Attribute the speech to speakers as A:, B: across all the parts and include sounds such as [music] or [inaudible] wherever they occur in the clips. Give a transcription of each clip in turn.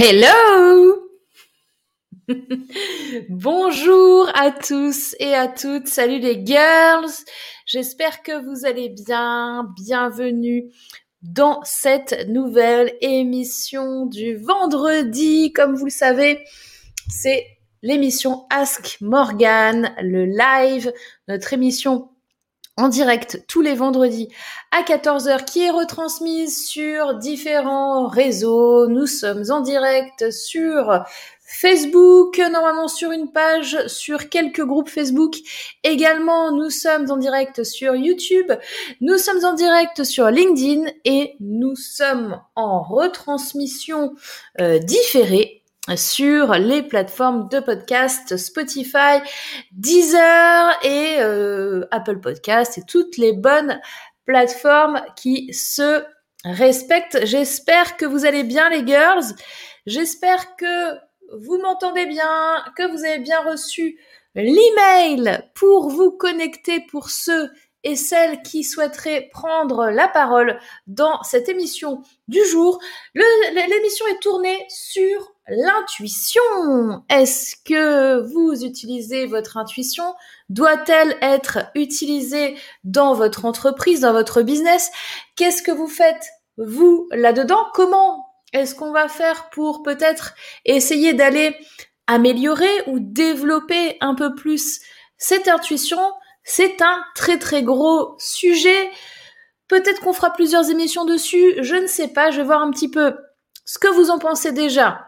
A: Hello [laughs] Bonjour à tous et à toutes. Salut les girls. J'espère que vous allez bien. Bienvenue dans cette nouvelle émission du vendredi. Comme vous le savez, c'est l'émission Ask Morgan, le live, notre émission en direct tous les vendredis à 14h qui est retransmise sur différents réseaux. Nous sommes en direct sur Facebook, normalement sur une page, sur quelques groupes Facebook. Également, nous sommes en direct sur YouTube, nous sommes en direct sur LinkedIn et nous sommes en retransmission euh, différée sur les plateformes de podcast Spotify, Deezer et euh, Apple Podcast et toutes les bonnes plateformes qui se respectent. J'espère que vous allez bien les girls. J'espère que vous m'entendez bien, que vous avez bien reçu l'email pour vous connecter pour ceux et celles qui souhaiteraient prendre la parole dans cette émission du jour. L'émission est tournée sur l'intuition. Est-ce que vous utilisez votre intuition? Doit-elle être utilisée dans votre entreprise, dans votre business? Qu'est-ce que vous faites, vous, là-dedans? Comment est-ce qu'on va faire pour peut-être essayer d'aller améliorer ou développer un peu plus cette intuition? C'est un très très gros sujet. Peut-être qu'on fera plusieurs émissions dessus, je ne sais pas, je vais voir un petit peu ce que vous en pensez déjà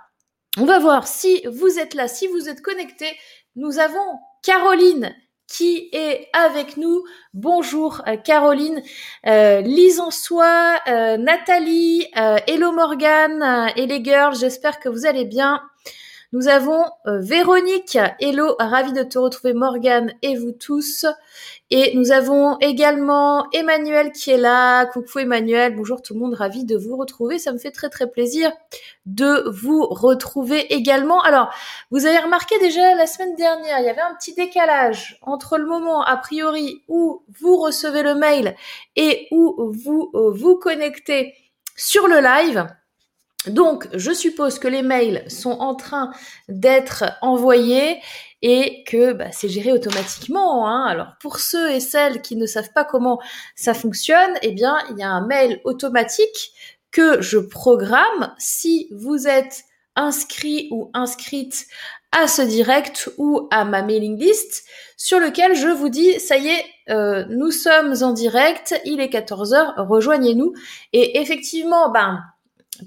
A: on va voir si vous êtes là, si vous êtes connecté. Nous avons Caroline qui est avec nous. Bonjour euh, Caroline, euh, Lise en soi, euh, Nathalie, euh, Hello Morgan et les girls, j'espère que vous allez bien. Nous avons Véronique, Hello, ravi de te retrouver Morgan et vous tous. Et nous avons également Emmanuel qui est là. Coucou Emmanuel, bonjour tout le monde, ravi de vous retrouver. Ça me fait très très plaisir de vous retrouver également. Alors, vous avez remarqué déjà la semaine dernière, il y avait un petit décalage entre le moment a priori où vous recevez le mail et où vous euh, vous connectez sur le live. Donc, je suppose que les mails sont en train d'être envoyés et que bah, c'est géré automatiquement. Hein. Alors pour ceux et celles qui ne savent pas comment ça fonctionne, eh bien il y a un mail automatique que je programme si vous êtes inscrit ou inscrite à ce direct ou à ma mailing list sur lequel je vous dis ça y est euh, nous sommes en direct il est 14h rejoignez-nous et effectivement ben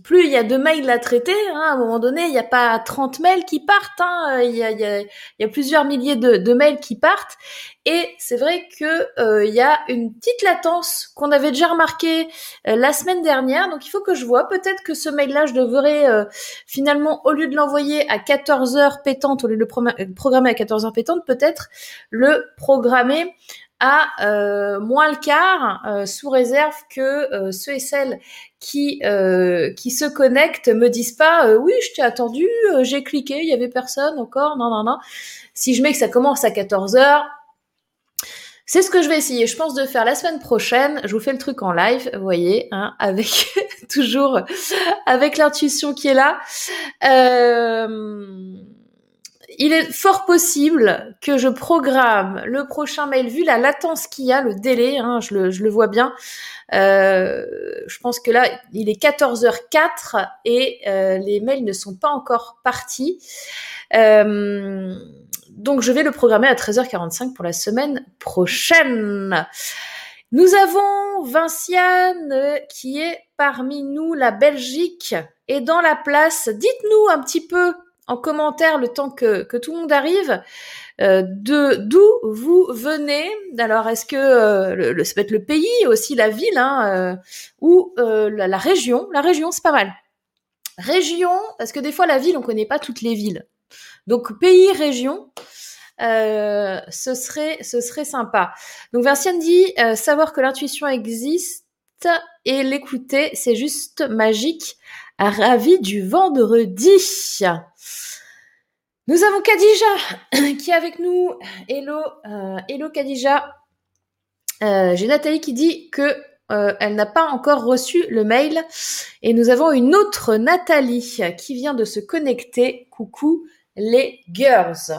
A: plus il y a de mails à traiter, hein, à un moment donné, il n'y a pas 30 mails qui partent, hein, il, y a, il, y a, plusieurs milliers de, mails qui partent. Et c'est vrai que euh, il y a une petite latence qu'on avait déjà remarqué euh, la semaine dernière. Donc il faut que je vois. Peut-être que ce mail-là, je devrais euh, finalement, au lieu de l'envoyer à 14 heures pétantes, au lieu de le programmer à 14 heures pétantes, peut-être le programmer à euh, moins le quart, euh, sous réserve que euh, ceux et celles qui qui se connectent me disent pas oui je t'ai attendu, j'ai cliqué, il y avait personne encore, non non non. Si je mets que ça commence à 14 heures, c'est ce que je vais essayer, je pense, de faire la semaine prochaine. Je vous fais le truc en live, vous voyez, hein, avec [laughs] toujours avec l'intuition qui est là. Euh, il est fort possible que je programme le prochain mail, vu la latence qu'il y a, le délai, hein, je, le, vois bien. Euh, je pense que là, il est 14h04 et euh, les mails ne sont pas encore partis. Euh, donc, je vais le programmer à 13h45 pour la semaine prochaine. Nous avons Vinciane qui est parmi nous, la Belgique, et dans la place. Dites-nous un petit peu en commentaire le temps que, tout le monde arrive. Euh, de d'où vous venez? Alors, est-ce que euh, le, ça peut être le pays, aussi la ville, hein, euh, ou la, région? La région, c'est pas mal. Région, parce que des fois la ville, on connaît pas toutes les villes. Donc pays, région, ce serait ce serait sympa. Donc Vinciane dit savoir que l'intuition existe et l'écouter, c'est juste magique. Ravi du vendredi. Nous avons Kadija [coughs] qui est avec nous. Hello, euh, hello Kadija. Euh, J'ai Nathalie qui dit que euh, elle n'a pas encore reçu le mail. Et nous avons une autre Nathalie qui vient de se connecter. Coucou les girls.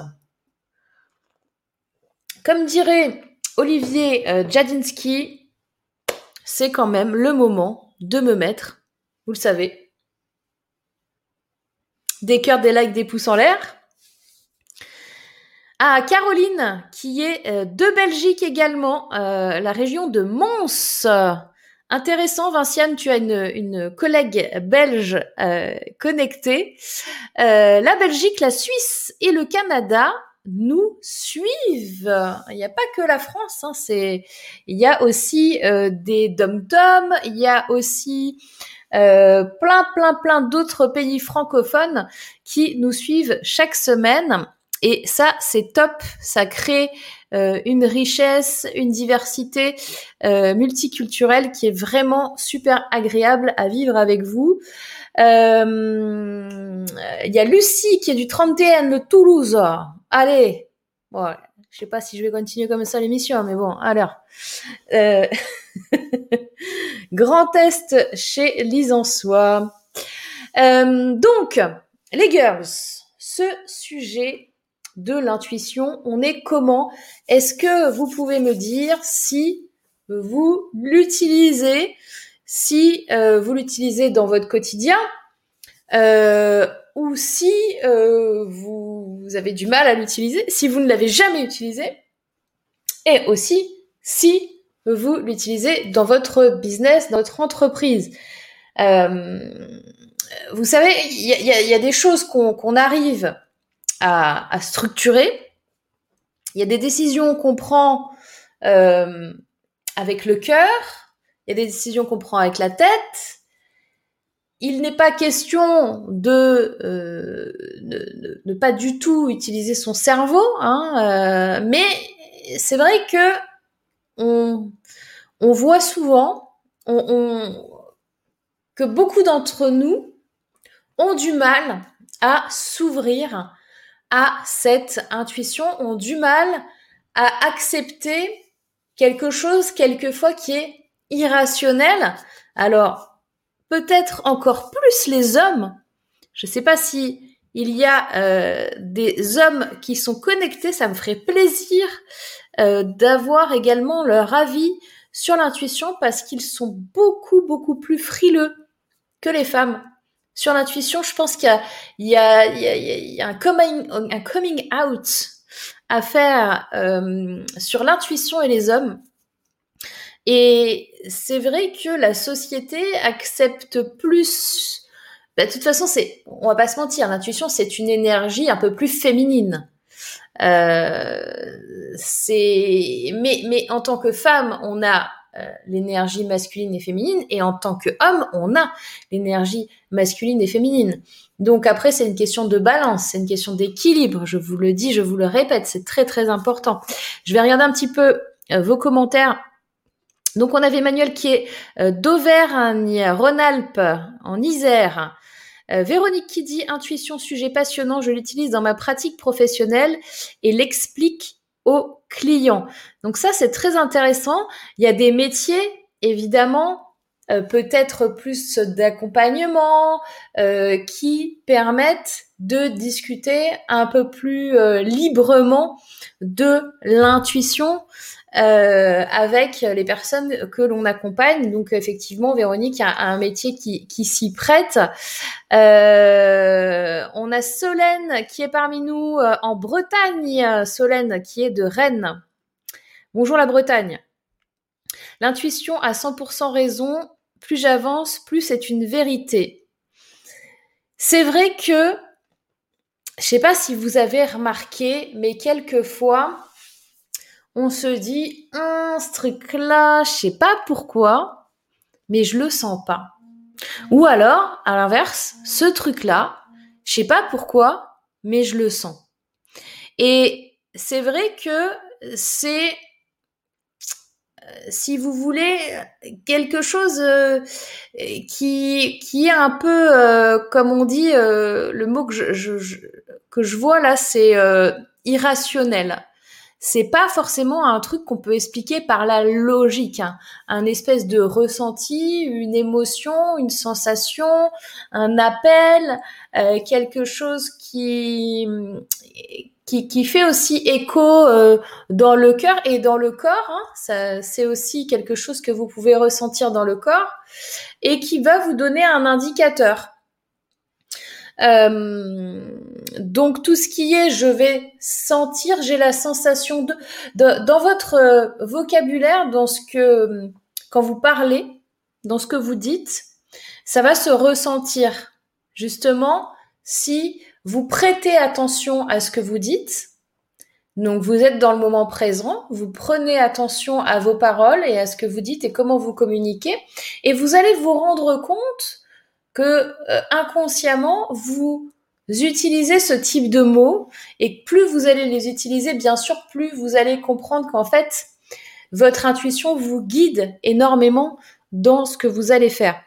A: Comme dirait Olivier Jadinski, c'est quand même le moment de me mettre, vous le savez, des cœurs, des likes, des pouces en l'air. À Caroline, qui est euh, de Belgique également, euh, la région de Mons. Intéressant, Vinciane, tu as une, collègue belge euh, connectée. la Belgique, la Suisse et le Canada nous suivent. Il n'y a pas que la France, hein, il y a aussi des dom-toms, il y a aussi plein plein plein d'autres pays francophones qui nous suivent chaque semaine. Et ça, c'est top. Ça crée euh, une richesse, une diversité euh, multiculturelle qui est vraiment super agréable à vivre avec vous. Euh, il y a Lucie qui est du 31 de Toulouse. Allez, bon, je sais pas si je vais continuer comme ça l'émission, mais bon, alors. Euh... [laughs] Grand Est chez Lisançois. Euh, donc, les girls, ce sujet de l'intuition. On est comment? Est-ce que vous pouvez me dire si vous l'utilisez, si euh, vous l'utilisez dans votre quotidien, euh, ou si euh, vous, avez du mal à l'utiliser, si vous ne l'avez jamais utilisé, et aussi si vous l'utilisez dans votre business, dans votre entreprise. vous savez, il y a, des choses qu'on arrive à, structurer. Il y a des décisions qu'on prend euh, avec le cœur, il y a des décisions qu'on prend avec la tête. Il n'est pas question de euh, ne, pas du tout utiliser son cerveau, hein, euh, mais c'est vrai que on, voit souvent que beaucoup d'entre nous ont du mal à s'ouvrir à cette intuition ont du mal à accepter quelque chose quelquefois qui est irrationnel. Alors, peut-être encore plus les hommes. Je ne sais pas si il y a euh, des hommes qui sont connectés, ça me ferait plaisir euh, d'avoir également leur avis sur l'intuition parce qu'ils sont beaucoup, beaucoup plus frileux que les femmes sur l'intuition, je pense qu'il y, a, un, coming, out à faire euh, sur l'intuition et les hommes. Et c'est vrai que la société accepte plus. Bah, de toute façon, c'est, on va pas se mentir, l'intuition c'est une énergie un peu plus féminine. Euh, c'est, mais, mais en tant que femme, on a euh, l'énergie masculine et féminine, et en tant qu'homme, on a l'énergie masculine et féminine. Donc après, c'est une question de balance, c'est une question d'équilibre. Je vous le dis, je vous le répète, c'est très très important. Je vais regarder un petit peu euh, vos commentaires. Donc on avait Emmanuel qui est euh, d'Auvergne, Rhône-Alpes, en Isère. Véronique qui dit intuition, sujet passionnant, je l'utilise dans ma pratique professionnelle et l'explique aux clients. Donc ça, c'est très intéressant. Il y a des métiers, évidemment, euh, peut-être plus d'accompagnement, euh, qui permettent de discuter un peu plus euh, librement de l'intuition euh, avec les personnes que l'on accompagne. Donc effectivement, Véronique a, un métier qui, s'y prête. Euh, on a Solène qui est parmi nous euh, en Bretagne. Solène qui est de Rennes. Bonjour la Bretagne. L'intuition a 100% raison. Plus j'avance, plus c'est une vérité. C'est vrai que, je sais pas si vous avez remarqué, mais quelquefois, on se dit, un ce truc-là, je sais pas pourquoi, mais je le sens pas. Ou alors, à l'inverse, ce truc-là, je sais pas pourquoi, mais je le sens. Et c'est vrai que c'est, euh, si vous voulez, quelque chose euh, qui, qui est un peu, euh, comme on dit, le mot que je, que je vois là, c'est irrationnel c'est pas forcément un truc qu'on peut expliquer par la logique, hein. un espèce de ressenti, une émotion, une sensation, un appel, euh, quelque chose qui qui, qui fait aussi écho euh, dans le cœur et dans le corps. Hein. C'est aussi quelque chose que vous pouvez ressentir dans le corps et qui va vous donner un indicateur. Euh, donc tout ce qui est, je vais sentir, j'ai la sensation de, dans votre euh, vocabulaire, dans ce que quand vous parlez, dans ce que vous dites, ça va se ressentir. Justement, si vous prêtez attention à ce que vous dites, donc vous êtes dans le moment présent, vous prenez attention à vos paroles et à ce que vous dites et comment vous communiquez, et vous allez vous rendre compte que euh, inconsciemment vous utilisez ce type de mots et plus vous allez les utiliser, bien sûr, plus vous allez comprendre qu'en fait votre intuition vous guide énormément dans ce que vous allez faire.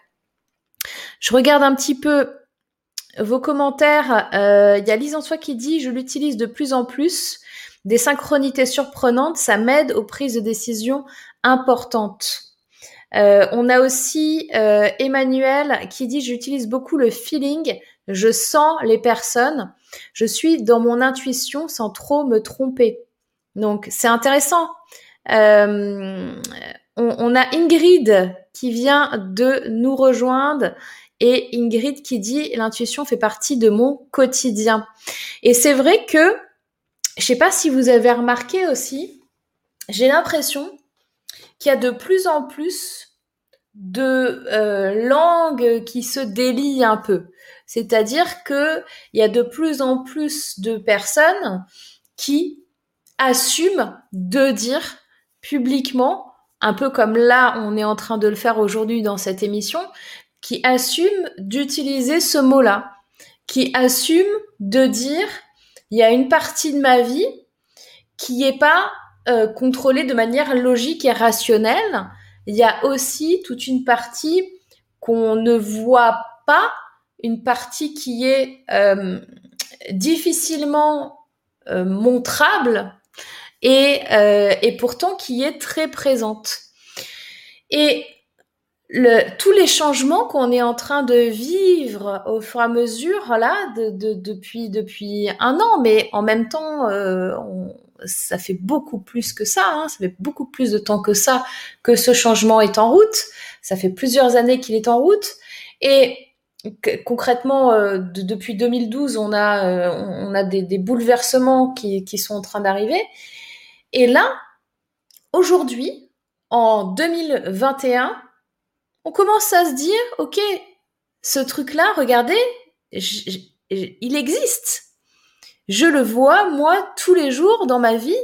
A: Je regarde un petit peu vos commentaires. Euh, il y a Lise en soi qui dit je l'utilise de plus en plus. Des synchronités surprenantes, ça m'aide aux prises de décision importantes. Euh, on a aussi euh, Emmanuel qui dit j'utilise beaucoup le feeling, je sens les personnes, je suis dans mon intuition sans trop me tromper. Donc c'est intéressant. Euh, on, a Ingrid qui vient de nous rejoindre et Ingrid qui dit l'intuition fait partie de mon quotidien. Et c'est vrai que je sais pas si vous avez remarqué aussi, j'ai l'impression qu'il y a de plus en plus de euh, langues qui se délient un peu. C'est-à-dire que il y a de plus en plus de personnes qui assument de dire publiquement, un peu comme là on est en train de le faire aujourd'hui dans cette émission, qui assument d'utiliser ce mot-là, qui assument de dire il y a une partie de ma vie qui n'est pas euh, contrôlée de manière logique et rationnelle. Il y a aussi toute une partie qu'on ne voit pas, une partie qui est euh, difficilement euh, montrable et, et pourtant qui est très présente. Et le, tous les changements qu'on est en train de vivre au fur et à mesure là de, de, depuis depuis un an mais en même temps euh, ça fait beaucoup plus que ça hein, ça fait beaucoup plus de temps que ça que ce changement est en route ça fait plusieurs années qu'il est en route et concrètement euh, de, depuis 2012 on a euh, on a des, bouleversements qui, qui sont en train d'arriver et là aujourd'hui en 2021 on commence à se dire, ok, ce truc-là, regardez, il existe. Je le vois, moi, tous les jours dans ma vie.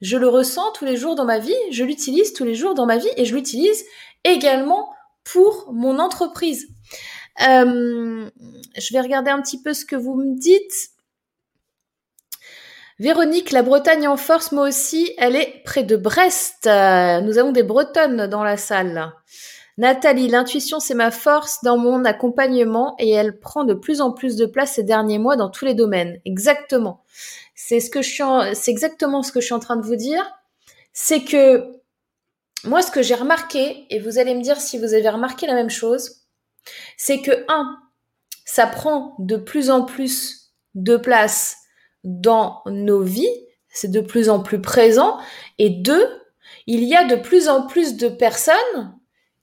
A: Je le ressens tous les jours dans ma vie. Je l'utilise tous les jours dans ma vie et je l'utilise également pour mon entreprise. Euh, je vais regarder un petit peu ce que vous me dites. Véronique, la Bretagne en force, moi aussi, elle est près de Brest. Nous avons des Bretonnes dans la salle. Nathalie, l'intuition, c'est ma force dans mon accompagnement et elle prend de plus en plus de place ces derniers mois dans tous les domaines. Exactement. C'est ce que je suis, c'est exactement ce que je suis en train de vous dire. C'est que moi, ce que j'ai remarqué, et vous allez me dire si vous avez remarqué la même chose, c'est que un, ça prend de plus en plus de place dans nos vies, c'est de plus en plus présent, et deux, il y a de plus en plus de personnes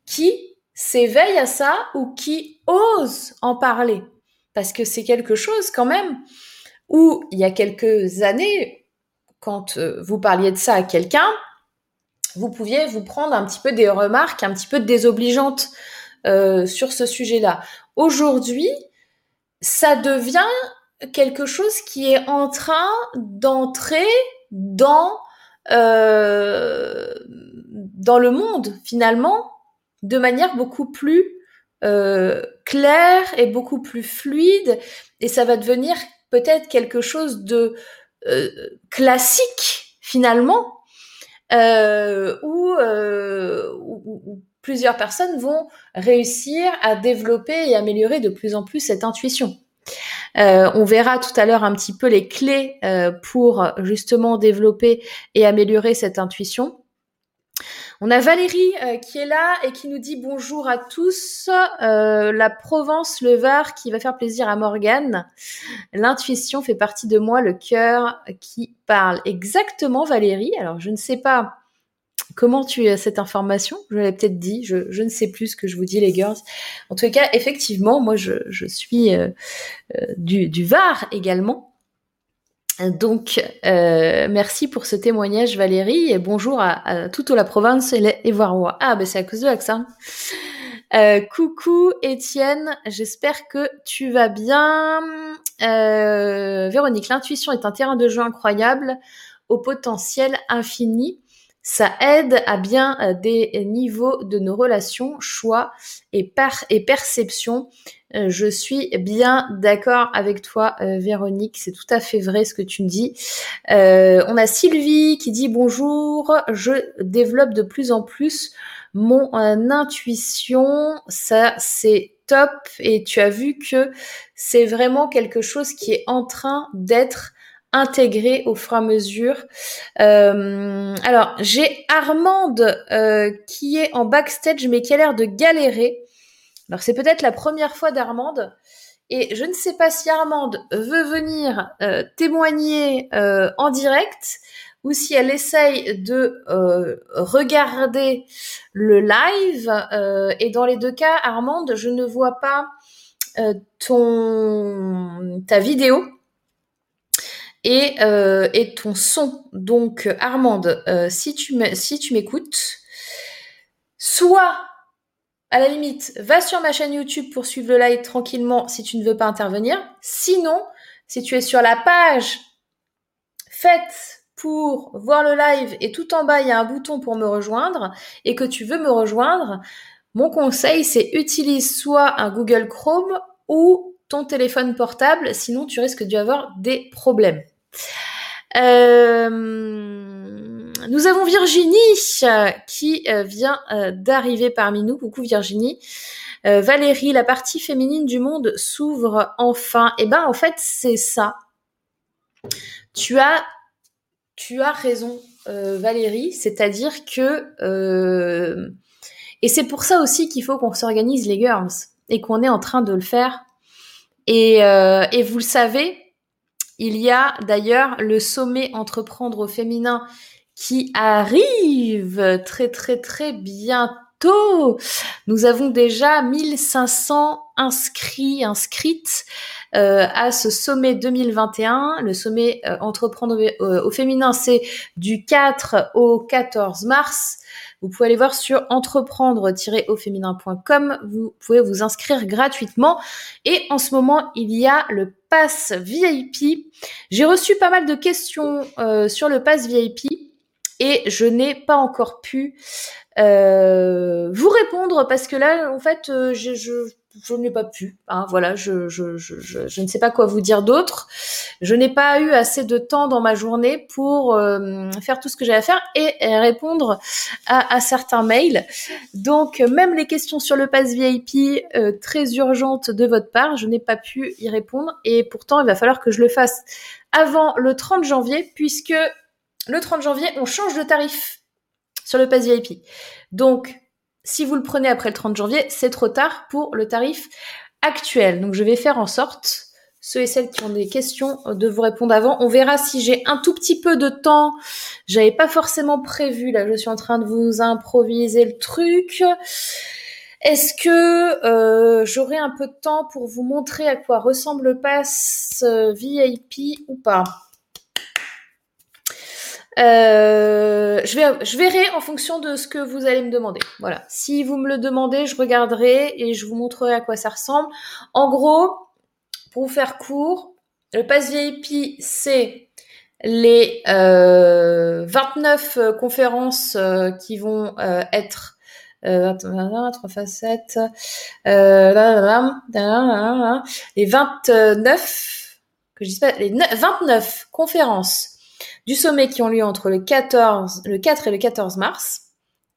A: qui s'éveille à ça ou qui ose en parler. Parce que c'est quelque chose quand même où il y a quelques années, quand euh, vous parliez de ça à quelqu'un, vous pouviez vous prendre un petit peu des remarques un petit peu désobligeantes euh, sur ce sujet-là. Aujourd'hui, ça devient quelque chose qui est en train d'entrer dans euh, dans le monde finalement de manière beaucoup plus euh, claire et beaucoup plus fluide et ça va devenir peut-être quelque chose de classique finalement plusieurs personnes vont réussir à développer et améliorer de plus en plus cette intuition. on verra tout à l'heure un petit peu les clés pour justement développer et améliorer cette intuition. On a Valérie euh, qui est là et qui nous dit bonjour à tous. Euh, la Provence, le Var qui va faire plaisir à Morgane. L'intuition fait partie de moi, le cœur qui parle. Exactement Valérie. Alors je ne sais pas comment tu as cette information? Je l'avais peut-être dit. Je, ne sais plus ce que je vous dis les girls. En tout cas, effectivement, moi je, suis euh, du, du Var également. Donc, euh, merci pour ce témoignage, Valérie, et bonjour à, toute la province et les Évoirois. Ah, ben c'est à cause de l'accent. Euh, coucou, Étienne, j'espère que tu vas bien. Euh, Véronique, l'intuition est un terrain de jeu incroyable, au potentiel infini. Ça aide à bien euh, des niveaux de nos relations, choix et, et perception. Euh, je suis bien d'accord avec toi, euh, Véronique. C'est tout à fait vrai ce que tu me dis. on a Sylvie qui dit bonjour. Je développe de plus en plus mon intuition. Ça, c'est top. Et tu as vu que c'est vraiment quelque chose qui est en train d'être intégré au fur et à mesure. Euh, alors, j'ai Armande euh, qui est en backstage mais qui a l'air de galérer. Alors, c'est peut-être la première fois d'Armande. Et je ne sais pas si Armande veut venir euh, témoigner en direct ou si elle essaye de regarder le live. et dans les deux cas, Armande, je ne vois pas ton ta vidéo et, euh, et ton son. Donc, Armande, euh, si tu si tu m'écoutes, soit à la limite, va sur ma chaîne YouTube pour suivre le live tranquillement si tu ne veux pas intervenir. Sinon, si tu es sur la page faite pour voir le live et tout en bas il y a un bouton pour me rejoindre et que tu veux me rejoindre, mon conseil c'est utilise soit un Google Chrome ou ton téléphone portable, sinon tu risques d'y avoir des problèmes. Euh, nous avons Virginie qui euh, vient euh, d'arriver parmi nous. Coucou Virginie. Valérie, la partie féminine du monde s'ouvre enfin. Eh ben en fait c'est ça. Tu as, tu as raison Valérie, c'est-à-dire que et c'est pour ça aussi qu'il faut qu'on s'organise les girls et qu'on est en train de le faire. Et, et vous le savez, il y a d'ailleurs le sommet entreprendre au féminin qui arrive très très très bientôt. Nous avons déjà 1500 inscrits, inscrites euh, à ce sommet 2021. Le sommet euh, entreprendre au, au féminin, c'est du 4 au 14 mars. Vous pouvez aller voir sur entreprendre-au-féminin.com. Vous pouvez vous inscrire gratuitement. Et en ce moment, il y a le pass VIP. J'ai reçu pas mal de questions euh, sur le pass VIP et je n'ai pas encore pu euh, vous répondre parce que là, en fait, euh, je, je, je n'ai pas pu. Hein, voilà, je, je, je, je, ne sais pas quoi vous dire d'autre. Je n'ai pas eu assez de temps dans ma journée pour euh, faire tout ce que j'ai à faire et, répondre à, certains mails. Donc, même les questions sur le pass VIP euh, très urgentes de votre part, je n'ai pas pu y répondre. Et pourtant, il va falloir que je le fasse avant le 30 janvier, puisque le 30 janvier, on change de tarif sur le pass VIP. Donc, si vous le prenez après le 30 janvier, c'est trop tard pour le tarif actuel. Donc je vais faire en sorte, ceux et celles qui ont des questions, de vous répondre avant. On verra si j'ai un tout petit peu de temps. J'avais pas forcément prévu, là je suis en train de vous improviser le truc. Est-ce que euh, j'aurai un peu de temps pour vous montrer à quoi ressemble le pass euh, VIP ou pas? Euh, je, vais, je verrai en fonction de ce que vous allez me demander. Voilà. Si vous me le demandez, je regarderai et je vous montrerai à quoi ça ressemble. En gros, pour vous faire court, le pass VIP, c'est les euh, 29 euh, conférences euh, qui vont euh, être euh, 3 facettes, euh, les 29, que je dis pas, les 29 conférences du sommet qui ont lieu entre le 14, le 4 et le 14 mars,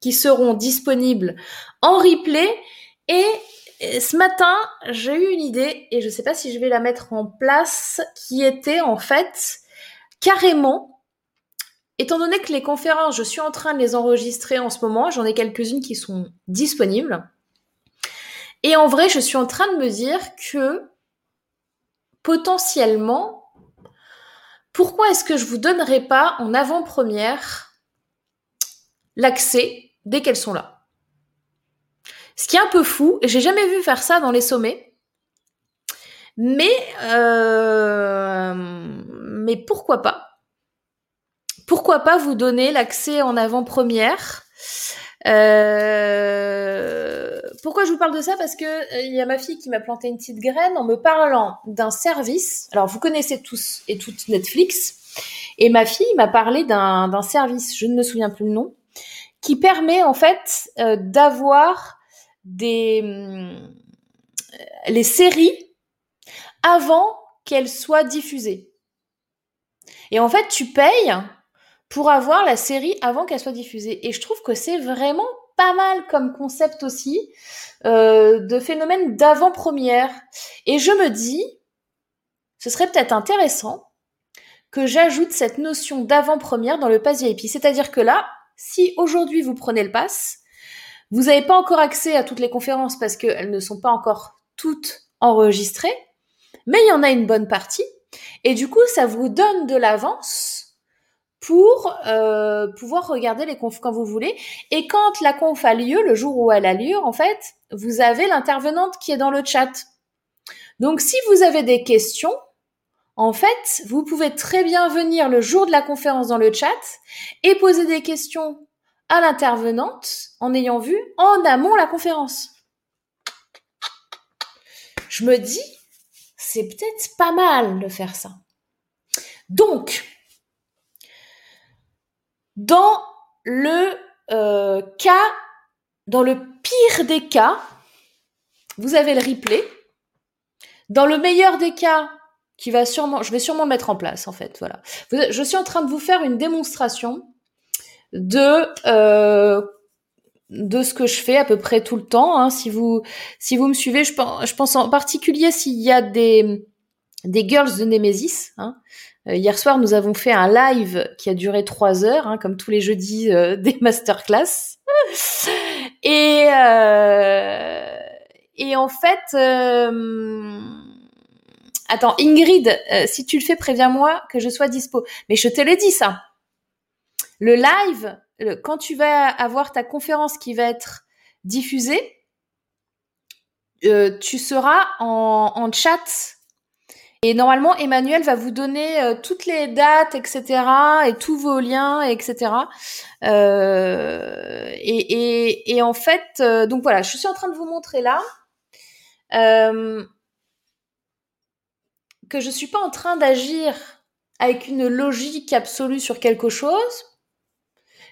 A: qui seront disponibles en replay et ce matin, j'ai eu une idée et je ne sais pas si je vais la mettre en place, qui était en fait carrément, étant donné que les conférences, je suis en train de les enregistrer en ce moment, j'en ai quelques-unes qui sont disponibles. Et en vrai, je suis en train de me dire que potentiellement, pourquoi est-ce que je vous donnerai pas en avant-première l'accès dès qu'elles sont là? Ce qui est un peu fou, et j'ai jamais vu faire ça dans les sommets. Mais, euh, mais pourquoi pas? Pourquoi pas vous donner l'accès en avant-première? Euh, Pourquoi je vous parle de ça? Parce que euh, il y a ma fille qui m'a planté une petite graine en me parlant d'un service. Alors vous connaissez tous et toutes Netflix, et ma fille m'a parlé d'un service, je ne me souviens plus le nom, qui permet en fait d'avoir des les séries avant qu'elles soient diffusées. Et en fait, tu payes pour avoir la série avant qu'elle soit diffusée. Et je trouve que c'est vraiment pas mal comme concept aussi euh, de phénomène d'avant-première. Et je me dis, ce serait peut-être intéressant que j'ajoute cette notion d'avant-première dans le pass VIP. C'est-à-dire que là, si aujourd'hui vous prenez le pass, vous n'avez pas encore accès à toutes les conférences parce qu'elles ne sont pas encore toutes enregistrées, mais il y en a une bonne partie. Et du coup, ça vous donne de l'avance pour euh, pouvoir regarder les confs quand vous voulez. Et quand la conf a lieu, le jour où elle a lieu, en fait, vous avez l'intervenante qui est dans le chat. Donc, si vous avez des questions, en fait, vous pouvez très bien venir le jour de la conférence dans le chat et poser des questions à l'intervenante en ayant vu en amont la conférence. Je me dis, c'est peut-être pas mal de faire ça. Donc, dans le euh, cas, dans le pire des cas, vous avez le replay. Dans le meilleur des cas, qui va sûrement, je vais sûrement le mettre en place en fait. Voilà. Je suis en train de vous faire une démonstration de euh, de ce que je fais à peu près tout le temps. Hein. Si vous si vous me suivez, je pense, en particulier s'il y a des des girls de Nemesis. Hein. Euh, hier soir, nous avons fait un live qui a duré trois heures, hein, comme tous les jeudis euh, [laughs] des masterclass. et euh, et en fait, attends, Ingrid, si tu le fais, préviens-moi que je sois dispo. Mais je te l'ai dit ça. Le live, quand tu vas avoir ta conférence qui va être diffusée, tu seras en, chat. Et normalement, Emmanuel va vous donner euh, toutes les dates, etc., et tous vos liens, etc. Euh, et, en fait, donc voilà, je suis en train de vous montrer là que je suis pas en train d'agir avec une logique absolue sur quelque chose,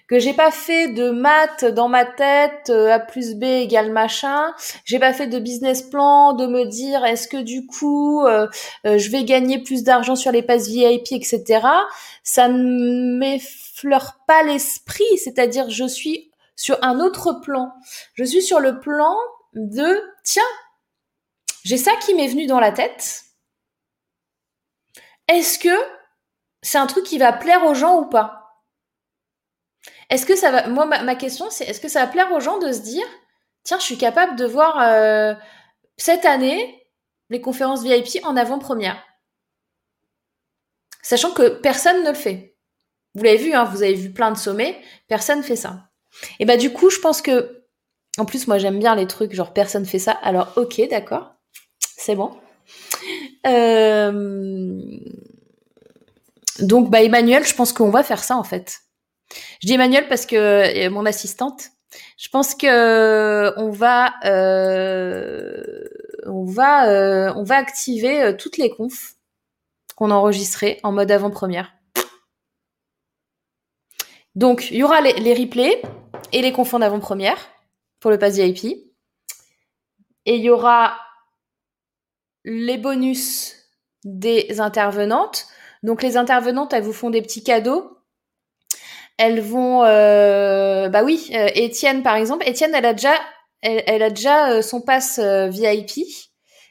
A: que j'ai pas fait de maths dans ma tête euh, a plus b égale machin. J'ai pas fait de business plan de me dire est-ce que du coup euh, euh, je vais gagner plus d'argent sur les passes VIP etc ça ne m'effleure pas l'esprit c'est-à-dire je suis sur un autre plan. Je suis sur le plan de tiens j'ai ça qui m'est venu dans la tête. Est-ce que c'est un truc qui va plaire aux gens ou pas? Est-ce que ça va. Moi, ma, question, c'est est-ce que ça va plaire aux gens de se dire tiens, je suis capable de voir euh, cette année les conférences VIP en avant-première? Sachant que personne ne le fait. Vous l'avez vu, hein, vous avez vu plein de sommets, personne ne fait ça. Et bah, du coup, je pense que. En plus, moi, j'aime bien les trucs genre personne fait ça. Alors, ok, d'accord. C'est bon. Euh, donc, bah, Emmanuel, je pense qu'on va faire ça en fait. Je dis Emmanuel parce que euh, mon assistante. Je pense que euh, on va euh, on va activer toutes les confs qu'on a enregistrées en mode avant-première. Donc il y aura les replays et les confs en avant-première pour le pass VIP. Et il y aura les bonus des intervenantes. Donc les intervenantes, elles vous font des petits cadeaux elles vont, euh, bah oui, euh, Étienne par exemple. Étienne, elle a déjà, elle, a déjà son pass VIP.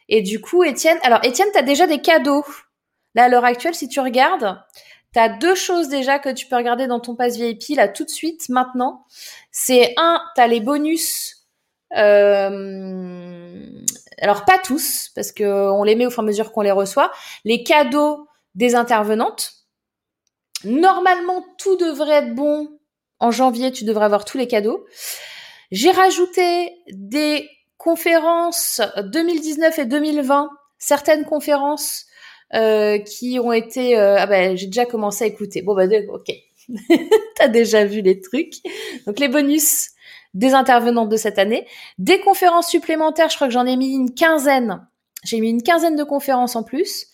A: Et du coup, Étienne, alors Étienne, tu as déjà des cadeaux. Là, à l'heure actuelle, si tu regardes, tu as deux choses déjà que tu peux regarder dans ton pass VIP, là, tout de suite, maintenant. C'est un, tu as les bonus. Euh, alors, pas tous, parce qu'on les met au fur et à mesure qu'on les reçoit. Les cadeaux des intervenantes. Normalement, tout devrait être bon. En janvier, tu devrais avoir tous les cadeaux. J'ai rajouté des conférences 2019 et 2020, certaines conférences euh, qui ont été... Euh, ah ben, j'ai déjà commencé à écouter. Bon, bah, ok. [laughs] T'as déjà vu les trucs. Donc, les bonus des intervenantes de cette année. Des conférences supplémentaires, je crois que j'en ai mis une quinzaine. J'ai mis une quinzaine de conférences en plus.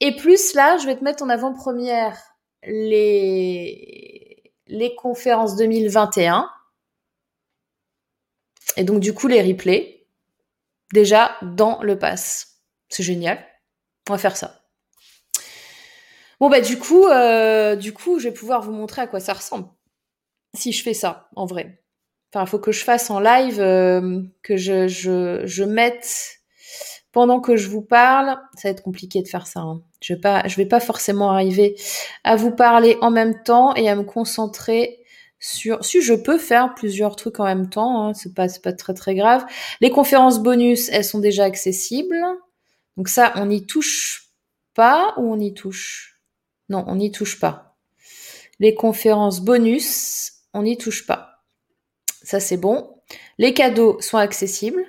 A: Et plus là, je vais te mettre en avant-première les, les conférences 2021. Et donc, du coup, les replays déjà dans le pass. C'est génial. On va faire ça. Bon bah du coup, euh, du coup, je vais pouvoir vous montrer à quoi ça ressemble si je fais ça en vrai. Enfin, il faut que je fasse en live, euh, que je, je, je mette pendant que je vous parle. Ça va être compliqué de faire ça. Hein. Je vais pas, je vais pas forcément arriver à vous parler en même temps et à me concentrer sur si je peux faire plusieurs trucs en même temps, hein, c'est pas pas très très grave. Les conférences bonus, elles sont déjà accessibles. Donc ça, on n'y touche pas ou on y touche? Non, on n'y touche pas. Les conférences bonus, on n'y touche pas. Ça c'est bon. Les cadeaux sont accessibles.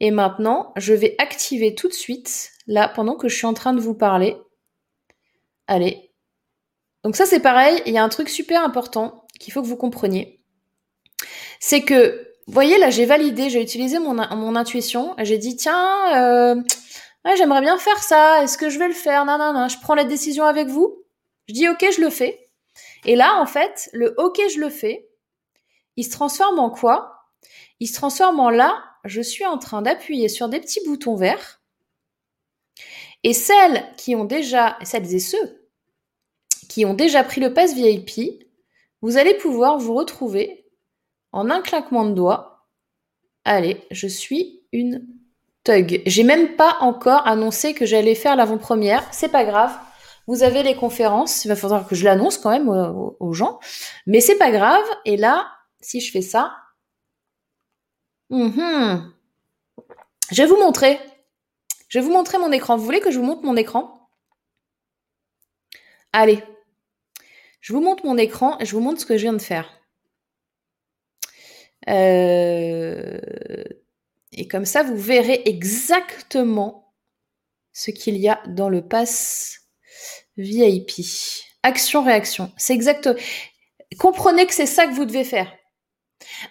A: Et maintenant, je vais activer tout de suite, là, pendant que je suis en train de vous parler. Allez. Donc ça c'est pareil, il y a un truc super important qu'il faut que vous compreniez, c'est que, vous voyez, là, j'ai validé, j'ai utilisé mon, intuition, j'ai dit, tiens, euh, j'aimerais bien faire ça, est-ce que je vais le faire Non, non, non, je prends la décision avec vous, je dis, ok, je le fais. Et là, en fait, le ok, je le fais, il se transforme en quoi? Il se transforme en là, je suis en train d'appuyer sur des petits boutons verts. Et celles qui ont déjà, celles et ceux qui ont déjà pris le pass VIP, vous allez pouvoir vous retrouver en un claquement de doigts. Allez, je suis une thug. J'ai même pas encore annoncé que j'allais faire l'avant-première. C'est pas grave. Vous avez les conférences. Il va falloir que je l'annonce quand même aux, gens. Mais c'est pas grave. Et là, si je fais ça, mhm. je vais vous montrer. Je vais vous montrer mon écran. Vous voulez que je vous montre mon écran? Allez, je vous montre mon écran et je vous montre ce que je viens de faire. Euh, et comme ça, vous verrez exactement ce qu'il y a dans le pass VIP. Action-réaction. C'est exact. Comprenez que c'est ça que vous devez faire.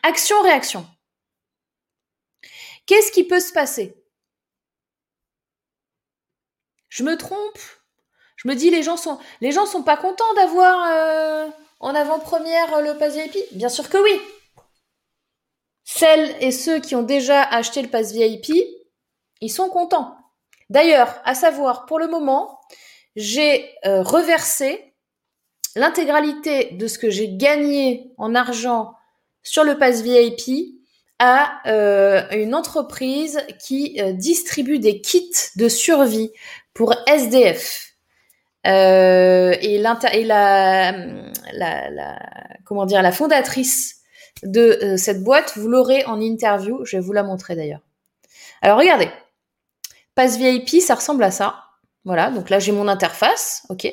A: Action-réaction. Qu'est-ce qui peut se passer? Je me trompe? Je me dis, les gens sont, sont pas contents d'avoir euh, en avant-première euh, le pass VIP Bien sûr que oui. Celles et ceux qui ont déjà acheté le pass VIP, ils sont contents. D'ailleurs, à savoir, pour le moment, j'ai euh, reversé l'intégralité de ce que j'ai gagné en argent sur le pass VIP à une entreprise qui distribue des kits de survie pour SDF. Euh, et, la, comment dire, la fondatrice de euh, cette boîte, vous l'aurez en interview. Je vais vous la montrer d'ailleurs. Alors regardez, Pass VIP, ça ressemble à ça. Voilà, donc là j'ai mon interface, ok.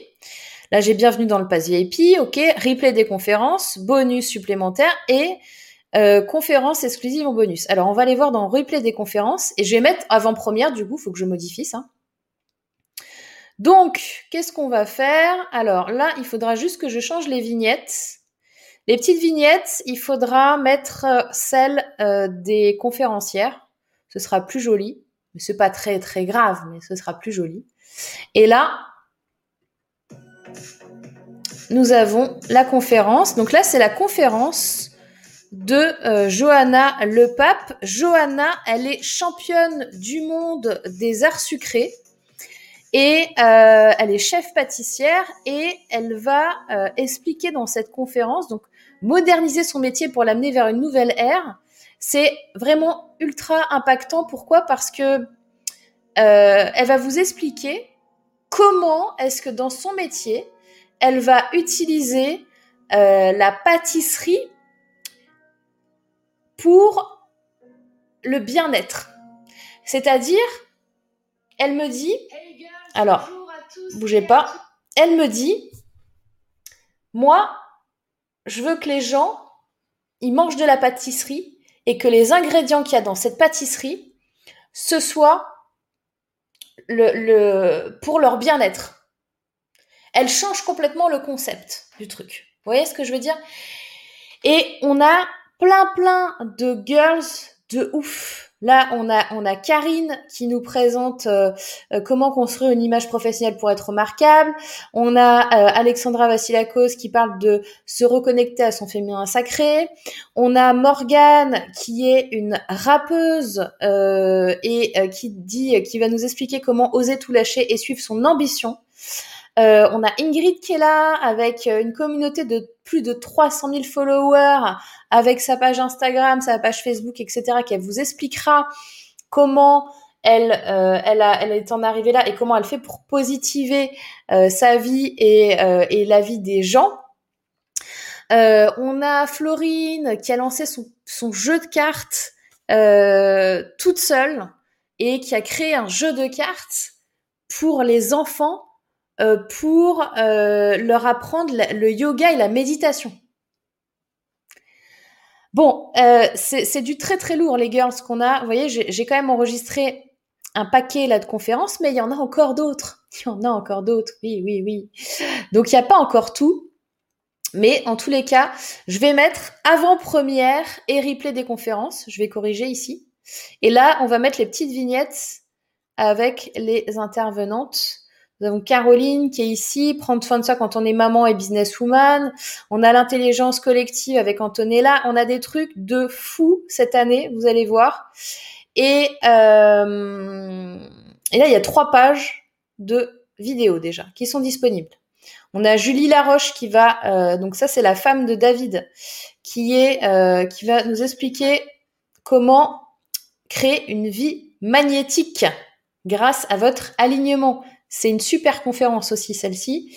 A: Là j'ai bienvenue dans le Pass VIP, ok. Replay des conférences, bonus supplémentaires et euh, conférences exclusives en bonus. Alors on va aller voir dans replay des conférences et je vais mettre avant-première, du coup, il faut que je modifie ça. Donc, qu'est-ce qu'on va faire? Alors là, il faudra juste que je change les vignettes. Les petites vignettes, il faudra mettre euh, celles euh, des conférencières. Ce sera plus joli. Mais c'est pas très très grave, mais ce sera plus joli. Et là, nous avons la conférence. Donc là, c'est la conférence de euh, Johanna Le Pape. Johanna, elle est championne du monde des arts sucrés. Et euh, elle est chef pâtissière et elle va euh, expliquer dans cette conférence, donc moderniser son métier pour l'amener vers une nouvelle ère. C'est vraiment ultra impactant. Pourquoi? Parce que elle va vous expliquer comment est-ce que dans son métier, elle va utiliser la pâtisserie pour le bien-être. C'est-à-dire, elle me dit, alors, bougez pas, elle me dit, moi, je veux que les gens, ils mangent de la pâtisserie et que les ingrédients qu'il y a dans cette pâtisserie, ce soit le, pour leur bien-être. Elle change complètement le concept du truc. Vous voyez ce que je veux dire? Et on a plein plein de girls de ouf Là, on a, on a Karine qui nous présente euh, euh, comment construire une image professionnelle pour être remarquable. On a euh, Alexandra Vassilakos qui parle de se reconnecter à son féminin sacré. On a Morgane qui est une rappeuse et qui dit, qui va nous expliquer comment oser tout lâcher et suivre son ambition. Euh, on a Ingrid qui est là avec euh, une communauté de plus de 300 000 followers, avec sa page Instagram, sa page Facebook, etc., qui vous expliquera comment elle, euh, elle, a, elle est en arrivée là et comment elle fait pour positiver sa vie et, et, la vie des gens. on a Florine qui a lancé son, son jeu de cartes toute seule et qui a créé un jeu de cartes pour les enfants euh, pour euh, leur apprendre le yoga et la méditation. Bon, euh, c'est du très très lourd les girls qu'on a. Vous voyez, j'ai quand même enregistré un paquet là de conférences, mais il y en a encore d'autres. [laughs] Il y en a encore d'autres, oui, oui, oui. Donc il n'y a pas encore tout. Mais en tous les cas, je vais mettre avant-première et replay des conférences. Je vais corriger ici. Et là, on va mettre les petites vignettes avec les intervenantes nous avons Caroline qui est ici, prendre soin de ça quand on est maman et businesswoman. On a l'intelligence collective avec Antonella. On a des trucs de fou cette année, vous allez voir. Et, euh, là, il y a trois pages de vidéos déjà qui sont disponibles. On a Julie Laroche qui va, euh, donc ça c'est la femme de David, euh, qui va nous expliquer comment créer une vie magnétique grâce à votre alignement. C'est une super conférence aussi celle-ci.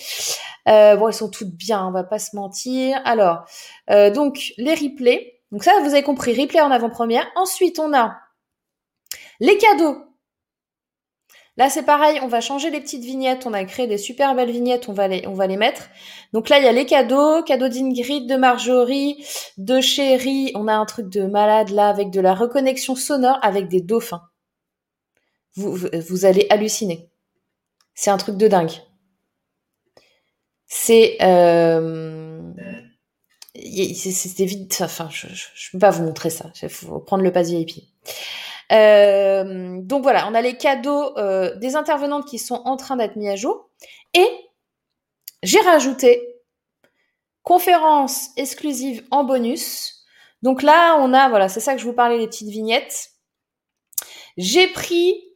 A: Euh, bon, elles sont toutes bien, on va pas se mentir. Alors, euh, donc les replays. Donc ça, vous avez compris, replay en avant-première. Ensuite, on a les cadeaux. Là, c'est pareil, on va changer les petites vignettes. On a créé des super belles vignettes, on va les, mettre. Donc là, il y a les cadeaux, cadeaux d'Ingrid, de Marjorie, de Chérie. On a un truc de malade là avec de la reconnexion sonore avec des dauphins. vous allez halluciner. C'est un truc de dingue. C'est euh, c'était vite. Enfin, je, je, peux pas vous montrer ça. Il faut prendre le pass VIP. Euh, donc voilà, on a les cadeaux euh, des intervenantes qui sont en train d'être mis à jour. Et j'ai rajouté conférence exclusive en bonus. Donc là, on a, voilà, c'est ça que je vous parlais, les petites vignettes. J'ai pris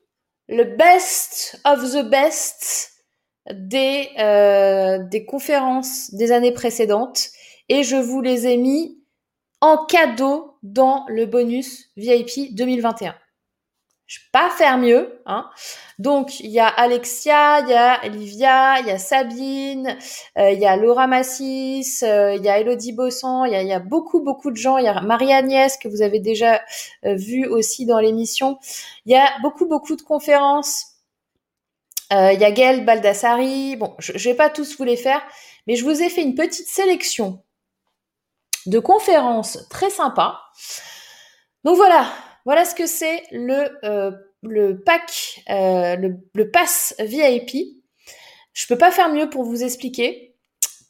A: le best of the best des, euh, des conférences des années précédentes et je vous les ai mis en cadeau dans le bonus VIP 2021. Je peux pas faire mieux. Hein. Donc, il y a Alexia, il y a Olivia, il y a Sabine, euh, il y a Laura Massis, euh, il y a Elodie Bossan, il y a, beaucoup, beaucoup de gens. Il y a Marie-Agnès que vous avez déjà euh, vu aussi dans l'émission. Il y a beaucoup, beaucoup de conférences. il y a Gaël Baldassari. Bon, je, je vais pas tous vous les faire, mais je vous ai fait une petite sélection de conférences très sympas. Donc voilà, voilà ce que c'est le, euh, le pack, euh, le, pass VIP. Je peux pas faire mieux pour vous expliquer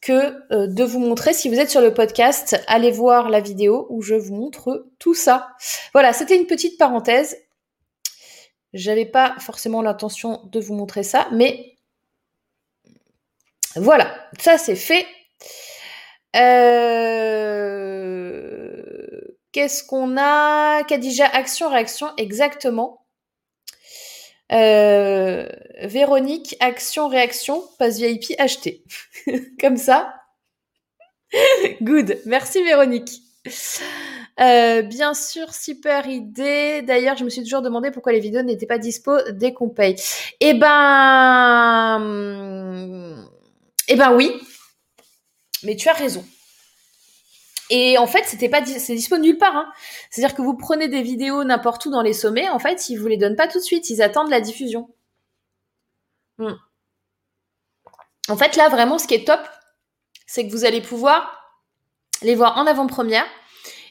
A: que euh, de vous montrer. Si vous êtes sur le podcast, allez voir la vidéo où je vous montre tout ça. Voilà, c'était une petite parenthèse. J'avais pas forcément l'intention de vous montrer ça, mais voilà, ça c'est fait. Euh... Qu'est-ce qu'on a? Kadija, action, réaction, exactement. Euh, Véronique, action, réaction, passe VIP, acheté. [laughs] Comme ça. [laughs] Good. Merci Véronique. Euh, bien sûr, super idée. D'ailleurs, je me suis toujours demandé pourquoi les vidéos n'étaient pas dispo dès qu'on paye. Eh ben, eh ben oui. Mais tu as raison. Et en fait, c'était pas, c'est dispo nulle part. Hein. C'est-à-dire que vous prenez des vidéos n'importe où dans les sommets, en fait, ils vous les donnent pas tout de suite, ils attendent la diffusion. Hmm. En fait, là, vraiment, ce qui est top, c'est que vous allez pouvoir les voir en avant-première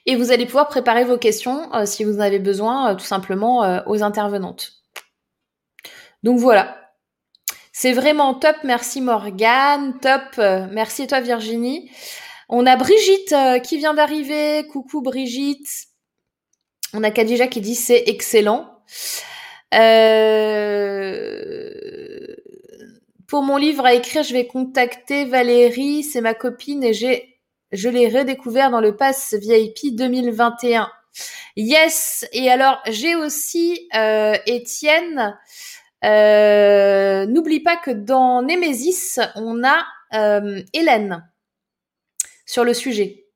A: et vous allez pouvoir préparer vos questions euh, si vous en avez besoin, euh, tout simplement euh, aux intervenantes. Donc voilà. C'est vraiment top. Merci Morgane. Top. merci toi Virginie. On a Brigitte qui vient d'arriver. Coucou Brigitte. On a Kadija qui dit c'est excellent. Pour mon livre à écrire, je vais contacter Valérie, c'est ma copine et j'ai je l'ai redécouvert dans le Pass VIP 2021. Yes. Et alors, j'ai aussi euh, Étienne. Euh, N'oublie pas que dans Némésis, on a euh, Hélène sur le sujet.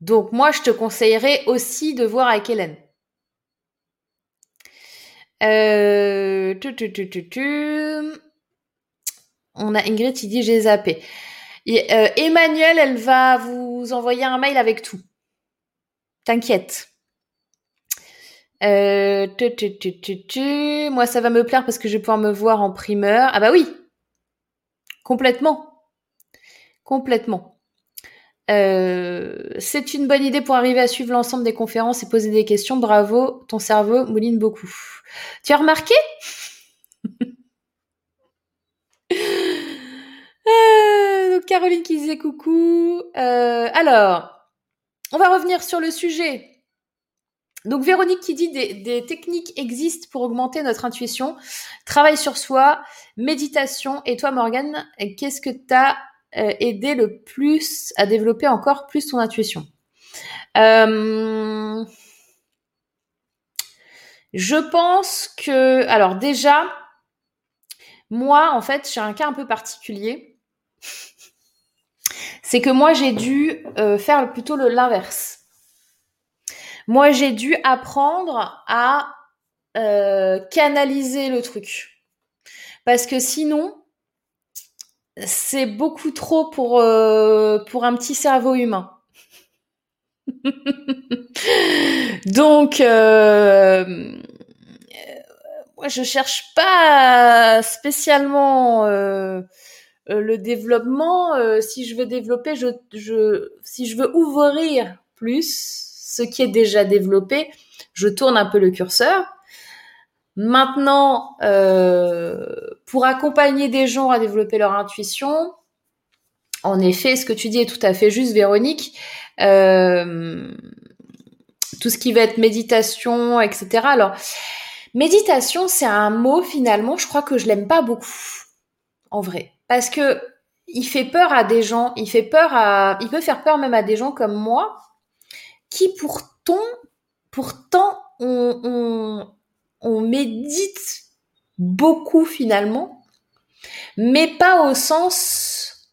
A: Donc moi, je te conseillerais aussi de voir avec Hélène. Euh, on a Ingrid qui dit j'ai zappé. Euh, Emmanuel, elle va vous envoyer un mail avec tout. T'inquiète. Euh, Moi, ça va me plaire parce que je vais pouvoir me voir en primeur. Ah bah oui, complètement, complètement. Euh, c'est une bonne idée pour arriver à suivre l'ensemble des conférences et poser des questions. Bravo, ton cerveau mouline beaucoup. Tu as remarqué? [laughs] Euh, Caroline qui disait coucou. Euh, alors, on va revenir sur le sujet. Donc Véronique qui dit des, techniques existent pour augmenter notre intuition, travail sur soi, méditation. Et toi Morgane, qu'est-ce que t'as euh, aidé le plus à développer encore plus ton intuition Je pense que, alors déjà, moi en fait j'ai un cas un peu particulier c'est que moi j'ai dû euh, faire plutôt l'inverse. Moi j'ai dû apprendre à euh, canaliser le truc. Parce que sinon, c'est beaucoup trop pour, euh, pour un petit cerveau humain. [laughs] Donc, moi, je cherche pas spécialement euh, le développement, euh, si je veux développer, je, je, si je veux ouvrir plus ce qui est déjà développé, je tourne un peu le curseur. Maintenant, euh, pour accompagner des gens à développer leur intuition, en effet, ce que tu dis est tout à fait juste, Véronique. Euh, tout ce qui va être méditation, etc. Alors, méditation, c'est un mot finalement, je crois que je l'aime pas beaucoup, en vrai parce que il fait peur à des gens, il fait peur à, il peut faire peur même à des gens comme moi, qui pourtant, pourtant, on, on, médite beaucoup finalement, mais pas au sens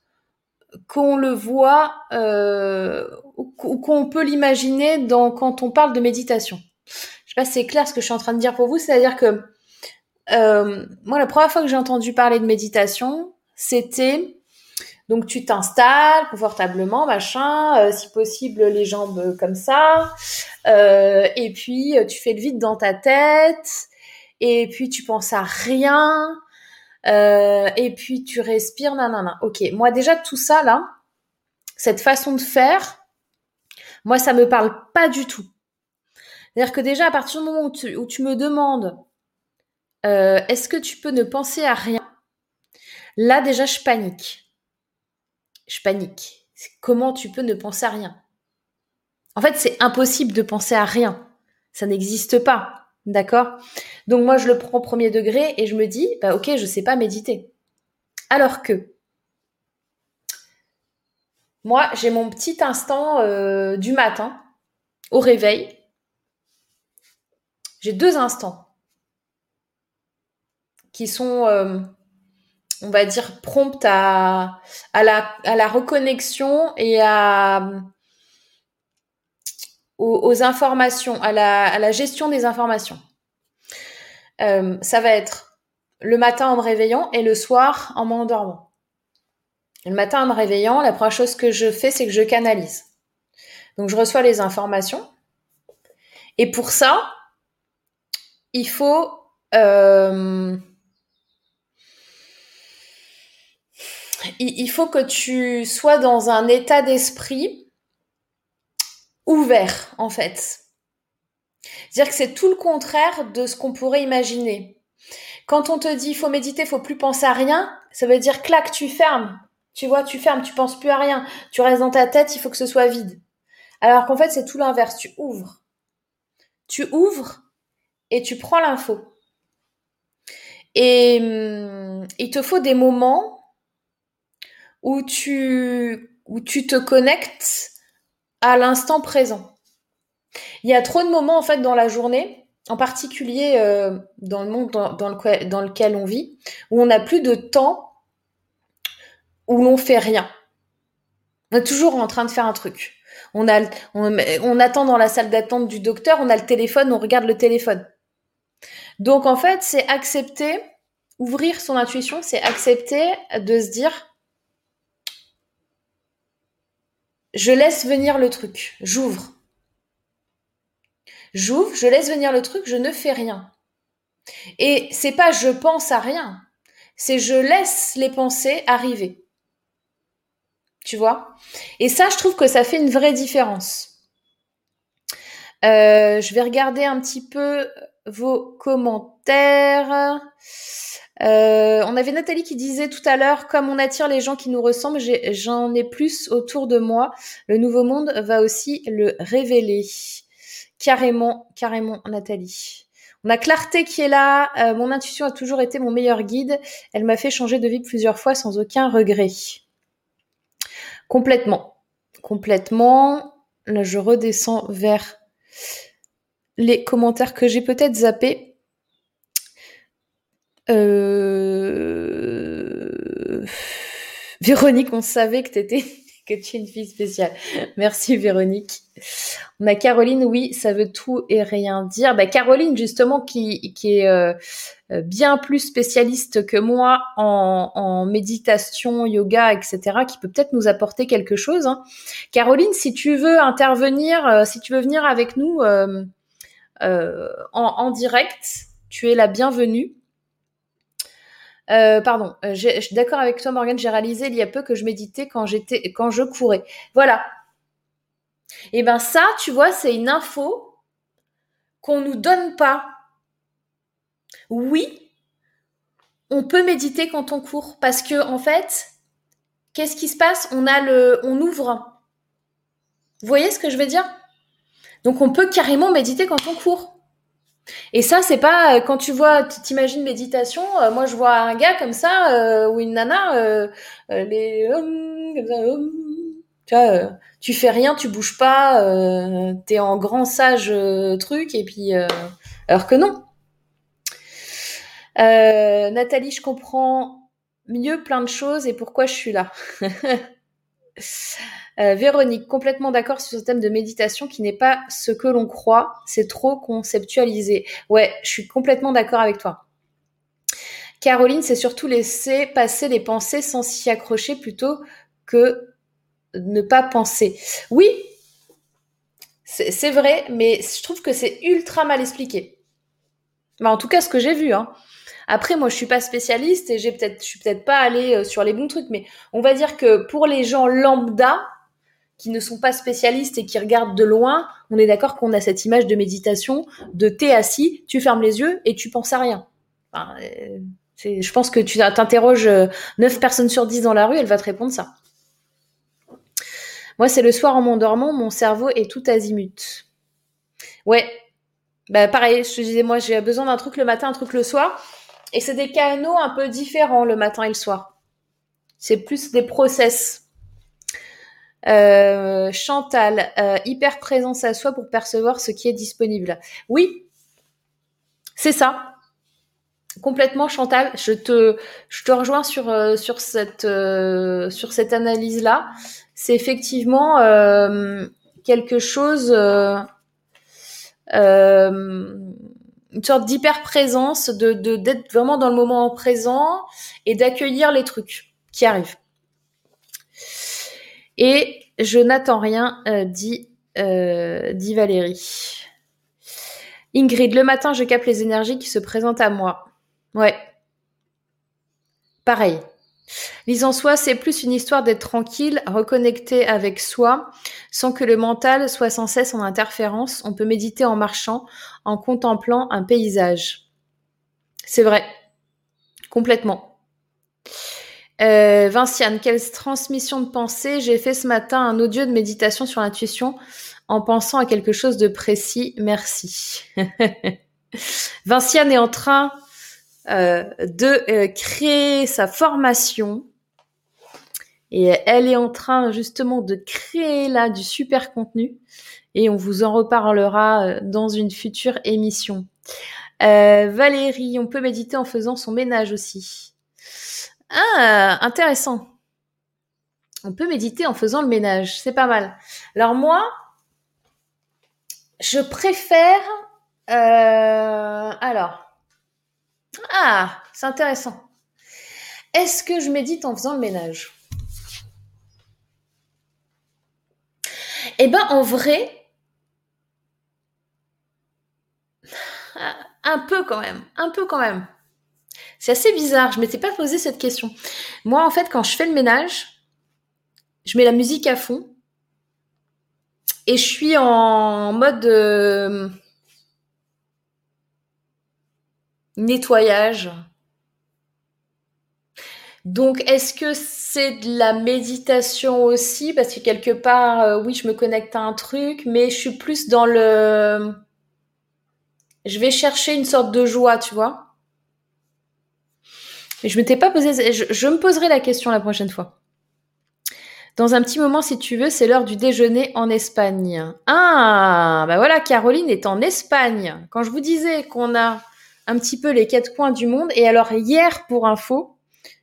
A: qu'on le voit euh, ou qu'on peut l'imaginer dans quand on parle de méditation. Je sais pas si c'est clair ce que je suis en train de dire pour vous, c'est-à-dire que euh, moi la première fois que j'ai entendu parler de méditation, c'était donc tu t'installes confortablement, machin, euh, si possible les jambes comme ça, et puis tu fais le vide dans ta tête, et puis tu penses à rien, et puis tu respires, nanana. Ok, moi déjà tout ça là, cette façon de faire, moi ça me parle pas du tout. C'est-à-dire que déjà à partir du moment où tu, où tu me demandes, est-ce que tu peux ne penser à rien? Là, déjà, je panique. Je panique. Comment tu peux ne penser à rien? En fait, c'est impossible de penser à rien. Ça n'existe pas. D'accord? Donc moi, je le prends au premier degré et je me dis, bah ok, je sais pas méditer. Alors que moi, j'ai mon petit instant euh, du matin au réveil. J'ai deux instants qui sont euh, on va dire, prompte à, à, la, à la reconnexion et à, aux, informations, à la, gestion des informations. Euh, ça va être le matin en me réveillant et le soir en m'endormant. Le matin en me réveillant, la première chose que je fais, c'est que je canalise. Donc je reçois les informations. Et pour ça, il faut euh, il faut que tu sois dans un état d'esprit ouvert, en fait. C'est-à-dire que c'est tout le contraire de ce qu'on pourrait imaginer. Quand on te dit faut méditer, faut plus penser à rien, ça veut dire clac, tu fermes. Tu vois, tu fermes, tu penses plus à rien. Tu restes dans ta tête, il faut que ce soit vide. Alors qu'en fait, c'est tout l'inverse. Tu ouvres. Tu ouvres et tu prends l'info. Et hum, il te faut des moments où tu, où tu te connectes à l'instant présent. Il y a trop de moments en fait dans la journée, en particulier euh, dans le monde dans, le, dans, lequel on vit, où on n'a plus de temps où l'on fait rien. On est toujours en train de faire un truc. On, a, on, attend dans la salle d'attente du docteur, on a le téléphone, on regarde le téléphone. Donc en fait, c'est accepter, ouvrir son intuition, c'est accepter de se dire je laisse venir le truc, j'ouvre. J'ouvre, je laisse venir le truc, je ne fais rien. Et c'est pas je pense à rien, c'est je laisse les pensées arriver. Tu vois? Et ça, je trouve que ça fait une vraie différence. Euh, je vais regarder un petit peu vos commentaires. Euh, on avait Nathalie qui disait tout à l'heure, comme on attire les gens qui nous ressemblent, j'en ai, plus autour de moi. Le nouveau monde va aussi le révéler. Carrément, carrément, Nathalie. On a Clarté qui est là. Euh, mon intuition a toujours été mon meilleur guide. Elle m'a fait changer de vie plusieurs fois sans aucun regret. Complètement. Complètement. Là, je redescends vers les commentaires que j'ai peut-être zappés. Euh... Véronique, on savait que t'étais [laughs] que tu es une fille spéciale. Merci Véronique. On a Caroline, oui, ça veut tout et rien dire. Bah, Caroline, justement, qui, qui est euh, euh, bien plus spécialiste que moi en, en, méditation, yoga, etc., qui peut peut-être nous apporter quelque chose. Hein. Caroline, si tu veux intervenir, euh, si tu veux venir avec nous en, en direct, tu es la bienvenue. Euh, pardon, euh, je suis d'accord avec toi Morgane, j'ai réalisé il y a peu que je méditais quand j'étais quand je courais. Voilà. Et eh ben ça, tu vois, c'est une info qu'on nous donne pas. Oui, on peut méditer quand on court parce que en fait, qu'est-ce qui se passe? On a le on ouvre. Vous voyez ce que je veux dire? Donc on peut carrément méditer quand on court. Et ça, c'est pas euh, quand tu vois, t'imagines méditation. Euh, moi, je vois un gars comme ça euh, ou une nana, les tu vois, tu fais rien, tu bouges pas, t'es en grand sage truc et puis alors que non. Nathalie, je comprends mieux plein de choses et pourquoi je suis là? [laughs] Euh, Véronique, complètement d'accord sur ce thème de méditation qui n'est pas ce que l'on croit, c'est trop conceptualisé. Ouais, je suis complètement d'accord avec toi. Caroline, c'est surtout laisser passer les pensées sans s'y accrocher plutôt que ne pas penser. Oui, c'est vrai, mais je trouve que c'est ultra mal expliqué. Mais en tout cas, ce que j'ai vu. Hein. Après, moi, je suis pas spécialiste et j'ai peut-être, je suis peut-être pas allée euh, sur les bons trucs, mais on va dire que pour les gens lambda, qui ne sont pas spécialistes et qui regardent de loin, on est d'accord qu'on a cette image de méditation, de t'es assis, tu fermes les yeux et tu penses à rien. Euh, je pense que tu t'interroges 9 euh, personnes sur 10 dans la rue, elle va te répondre ça. Moi, c'est le soir en m'endormant, mon cerveau est tout azimut. Ouais, bah pareil, je te disais, moi j'ai besoin d'un truc le matin, un truc le soir. Et c'est des canaux un peu différents le matin et le soir. C'est plus des process. Euh, Chantal, euh, hyper présence à soi pour percevoir ce qui est disponible. Oui, c'est ça. Complètement, Chantal. Je te, rejoins sur euh, sur cette sur cette analyse là. C'est effectivement quelque chose, une sorte d'hyper présence, de d'être vraiment dans le moment présent et d'accueillir les trucs qui arrivent. Et je n'attends rien, euh, dit dit Valérie. Ingrid, le matin, je capte les énergies qui se présentent à moi. Ouais. Pareil. Lise en soi, c'est plus une histoire d'être tranquille, reconnecté avec soi, sans que le mental soit sans cesse en interférence. On peut méditer en marchant, en contemplant un paysage. C'est vrai. Complètement. Euh, Vinciane, quelle transmission de pensée J'ai fait ce matin un audio de méditation sur l'intuition en pensant à quelque chose de précis. Merci. [laughs] Vinciane est en train euh, de euh, créer sa formation. Et elle est en train justement de créer là du super contenu. Et on vous en reparlera dans une future émission. Valérie, on peut méditer en faisant son ménage aussi. Ah, intéressant. On peut méditer en faisant le ménage, c'est pas mal. Alors moi, je préfère. alors, ah, c'est intéressant. Est-ce que je médite en faisant le ménage? Eh ben, en vrai, un peu quand même, un peu quand même. C'est assez bizarre, je m'étais pas posé cette question. Moi, en fait, quand je fais le ménage, je mets la musique à fond et je suis en mode euh, nettoyage. Donc, est-ce que c'est de la méditation aussi? Parce que quelque part, euh, oui, je me connecte à un truc, mais je suis plus dans le... Je vais chercher une sorte de joie, tu vois. Mais je m'étais pas posé... Je, me poserai la question la prochaine fois. Dans un petit moment, si tu veux, c'est l'heure du déjeuner en Espagne. Ah, bah voilà, Caroline est en Espagne. Quand je vous disais qu'on a un petit peu les quatre coins du monde. Et alors hier, pour info,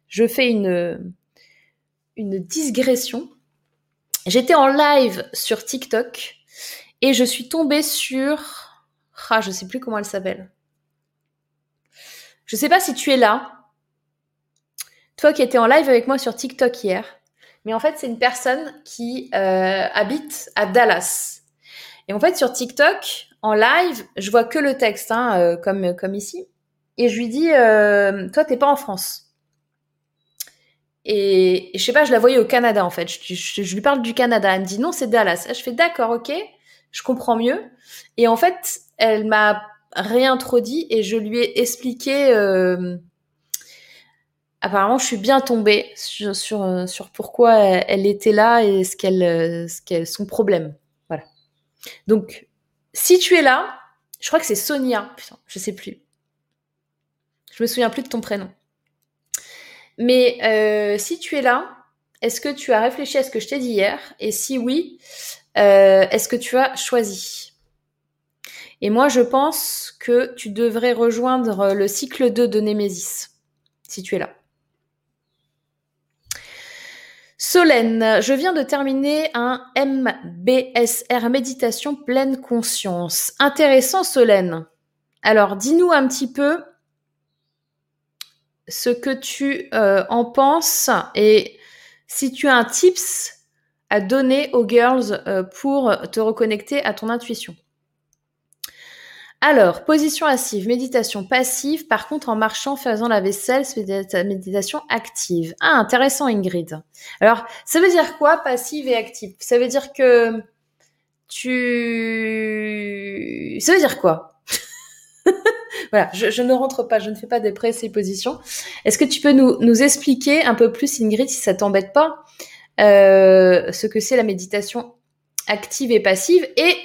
A: je fais une, une digression. J'étais en live sur TikTok et je suis tombée sur... Ah, je sais plus comment elle s'appelle. Je sais pas si tu es là. Toi qui étais en live avec moi sur TikTok hier. Mais en fait, c'est une personne qui euh, habite à Dallas. Et en fait, sur TikTok, en live, je vois que le texte, hein, euh, comme, comme ici. Et je lui dis, euh, toi, t'es pas en France. Et, je sais pas, je la voyais au Canada, en fait. Je, lui parle du Canada. Elle me dit, non, c'est Dallas. Je fais, d'accord, ok, je comprends mieux. Et en fait, elle m'a dit et je lui ai expliqué... Euh, apparemment, je suis bien tombée sur, sur pourquoi elle, était là et ce qu'elle, ce qu'elle, son problème. Voilà. Donc, si tu es là, je crois que c'est Sonia. Putain, je sais plus. Je me souviens plus de ton prénom. Mais euh, si tu es là, est-ce que tu as réfléchi à ce que je t'ai dit hier? Et si oui, euh, est-ce que tu as choisi? Et moi, je pense que tu devrais rejoindre le cycle 2 de Némésis, si tu es là. Solène, je viens de terminer un MBSR méditation pleine conscience. Intéressant Solène. Alors dis-nous un petit peu ce que tu euh, en penses et si tu as un tips à donner aux girls euh, pour te reconnecter à ton intuition. Alors, position active, méditation passive. Par contre, en marchant, faisant la vaisselle, c'est méditation active. Ah, intéressant, Ingrid. Alors, ça veut dire quoi, passive et active? Ça veut dire que tu... Ça veut dire quoi? [laughs] Voilà, je, ne rentre pas, je ne fais pas des présuppositions. Est-ce que tu peux nous, nous expliquer un peu plus, Ingrid, si ça t'embête pas, euh, ce que c'est la méditation active et passive et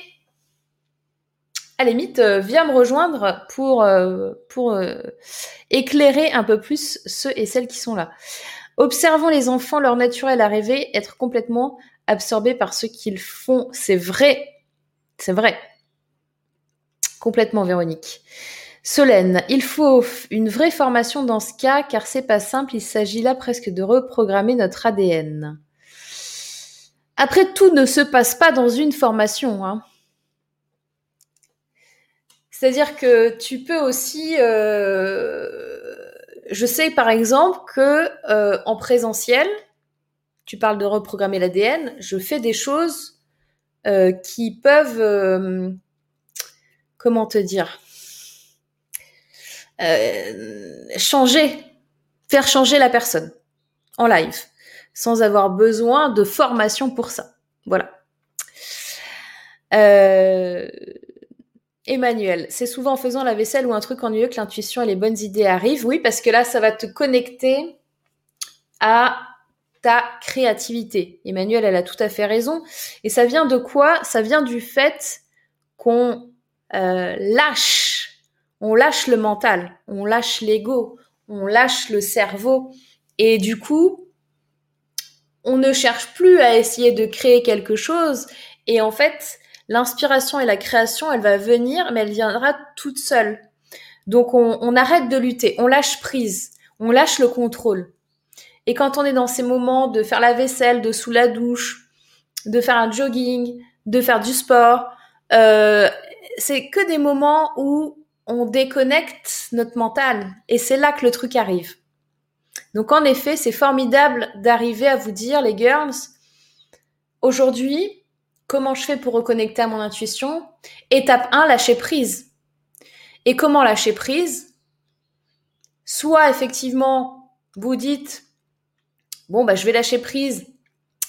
A: à la limite, euh, viens me rejoindre pour, euh, pour euh, éclairer un peu plus ceux et celles qui sont là. Observons les enfants, leur naturel à rêver, être complètement absorbés par ce qu'ils font. C'est vrai. C'est vrai. Complètement, Véronique. Solène, il faut une vraie formation dans ce cas, car c'est pas simple, il s'agit là presque de reprogrammer notre ADN. Après, tout ne se passe pas dans une formation. Hein. C'est-à-dire que tu peux aussi... Euh, je sais par exemple que euh, en présentiel, tu parles de reprogrammer l'ADN, je fais des choses euh, qui peuvent... comment te dire changer, faire changer la personne en live sans avoir besoin de formation pour ça. Voilà. Emmanuel, c'est souvent en faisant la vaisselle ou un truc ennuyeux que l'intuition et les bonnes idées arrivent. Oui, parce que là, ça va te connecter à ta créativité. Emmanuel, elle a tout à fait raison. Et ça vient de quoi? Ça vient du fait qu'on euh, lâche, on lâche le mental, on lâche l'ego, on lâche le cerveau. Et du coup, on ne cherche plus à essayer de créer quelque chose. Et en fait, l'inspiration et la création, elle va venir, mais elle viendra toute seule. Donc on, arrête de lutter, on lâche prise, on lâche le contrôle. Et quand on est dans ces moments de faire la vaisselle, de sous la douche, de faire un jogging, de faire du sport, euh, c'est que des moments où on déconnecte notre mental. Et c'est là que le truc arrive. Donc en effet, c'est formidable d'arriver à vous dire, les girls, aujourd'hui, comment je fais pour reconnecter à mon intuition Étape 1, lâcher prise. Et comment lâcher prise? Soit effectivement, vous dites, bon, bah, je vais lâcher prise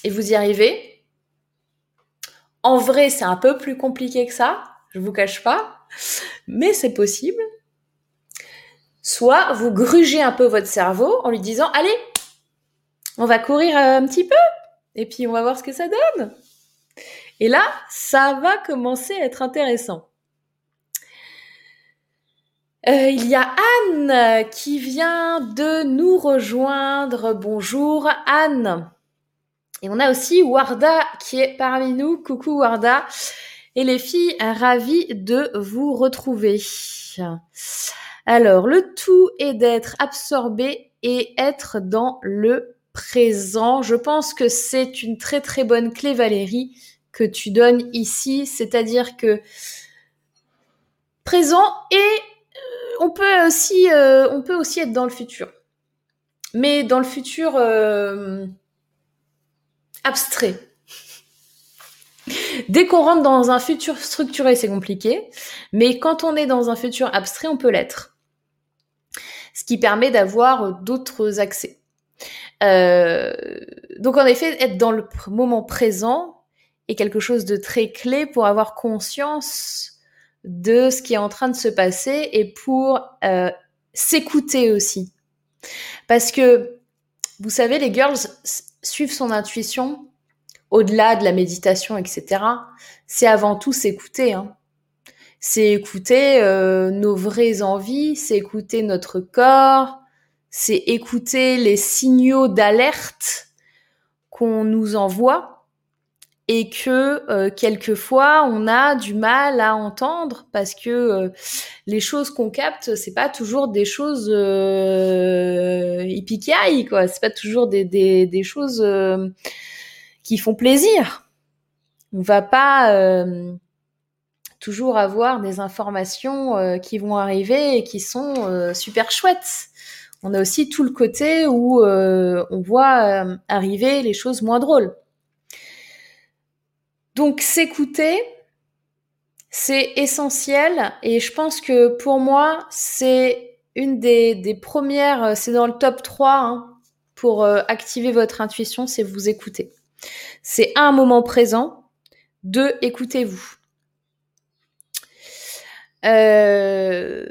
A: et vous y arrivez. En vrai, c'est un peu plus compliqué que ça, je vous cache pas, mais c'est possible. Soit vous grugez un peu votre cerveau en lui disant allez, on va courir un petit peu et puis on va voir ce que ça donne. Et là, ça va commencer à être intéressant. Euh, il y a Anne qui vient de nous rejoindre. Bonjour Anne. Et on a aussi Warda qui est parmi nous. Coucou Warda. Et les filles, ravies de vous retrouver. Alors, le tout est d'être absorbé et être dans le présent. Je pense que c'est une très très bonne clé, Valérie, que tu donnes ici. C'est-à-dire que présent et euh, on peut aussi, euh, on peut aussi être dans le futur. Mais dans le futur euh, abstrait. Dès qu'on rentre dans un futur structuré, c'est compliqué. Mais quand on est dans un futur abstrait, on peut l'être. Ce qui permet d'avoir d'autres accès. Donc en effet, être dans le moment présent est quelque chose de très clé pour avoir conscience de ce qui est en train de se passer et pour euh, s'écouter aussi. Parce que, vous savez, les girls suivent son intuition au-delà de la méditation, etc., c'est avant tout s'écouter. Hein. C'est écouter euh, nos vraies envies, c'est écouter notre corps, c'est écouter les signaux d'alerte qu'on nous envoie et que euh, quelquefois on a du mal à entendre parce que euh, les choses qu'on capte c'est pas toujours des choses euh, quoi c'est pas toujours des, des, choses qui font plaisir. On va pas euh, toujours avoir des informations euh, qui vont arriver et qui sont euh, super chouettes. On a aussi tout le côté où on voit arriver les choses moins drôles. Donc s'écouter, c'est essentiel et je pense que pour moi, c'est une des, premières, c'est dans le top 3 hein, pour activer votre intuition, c'est vous écouter. C'est un moment présent. Deux, écoutez-vous. Euh,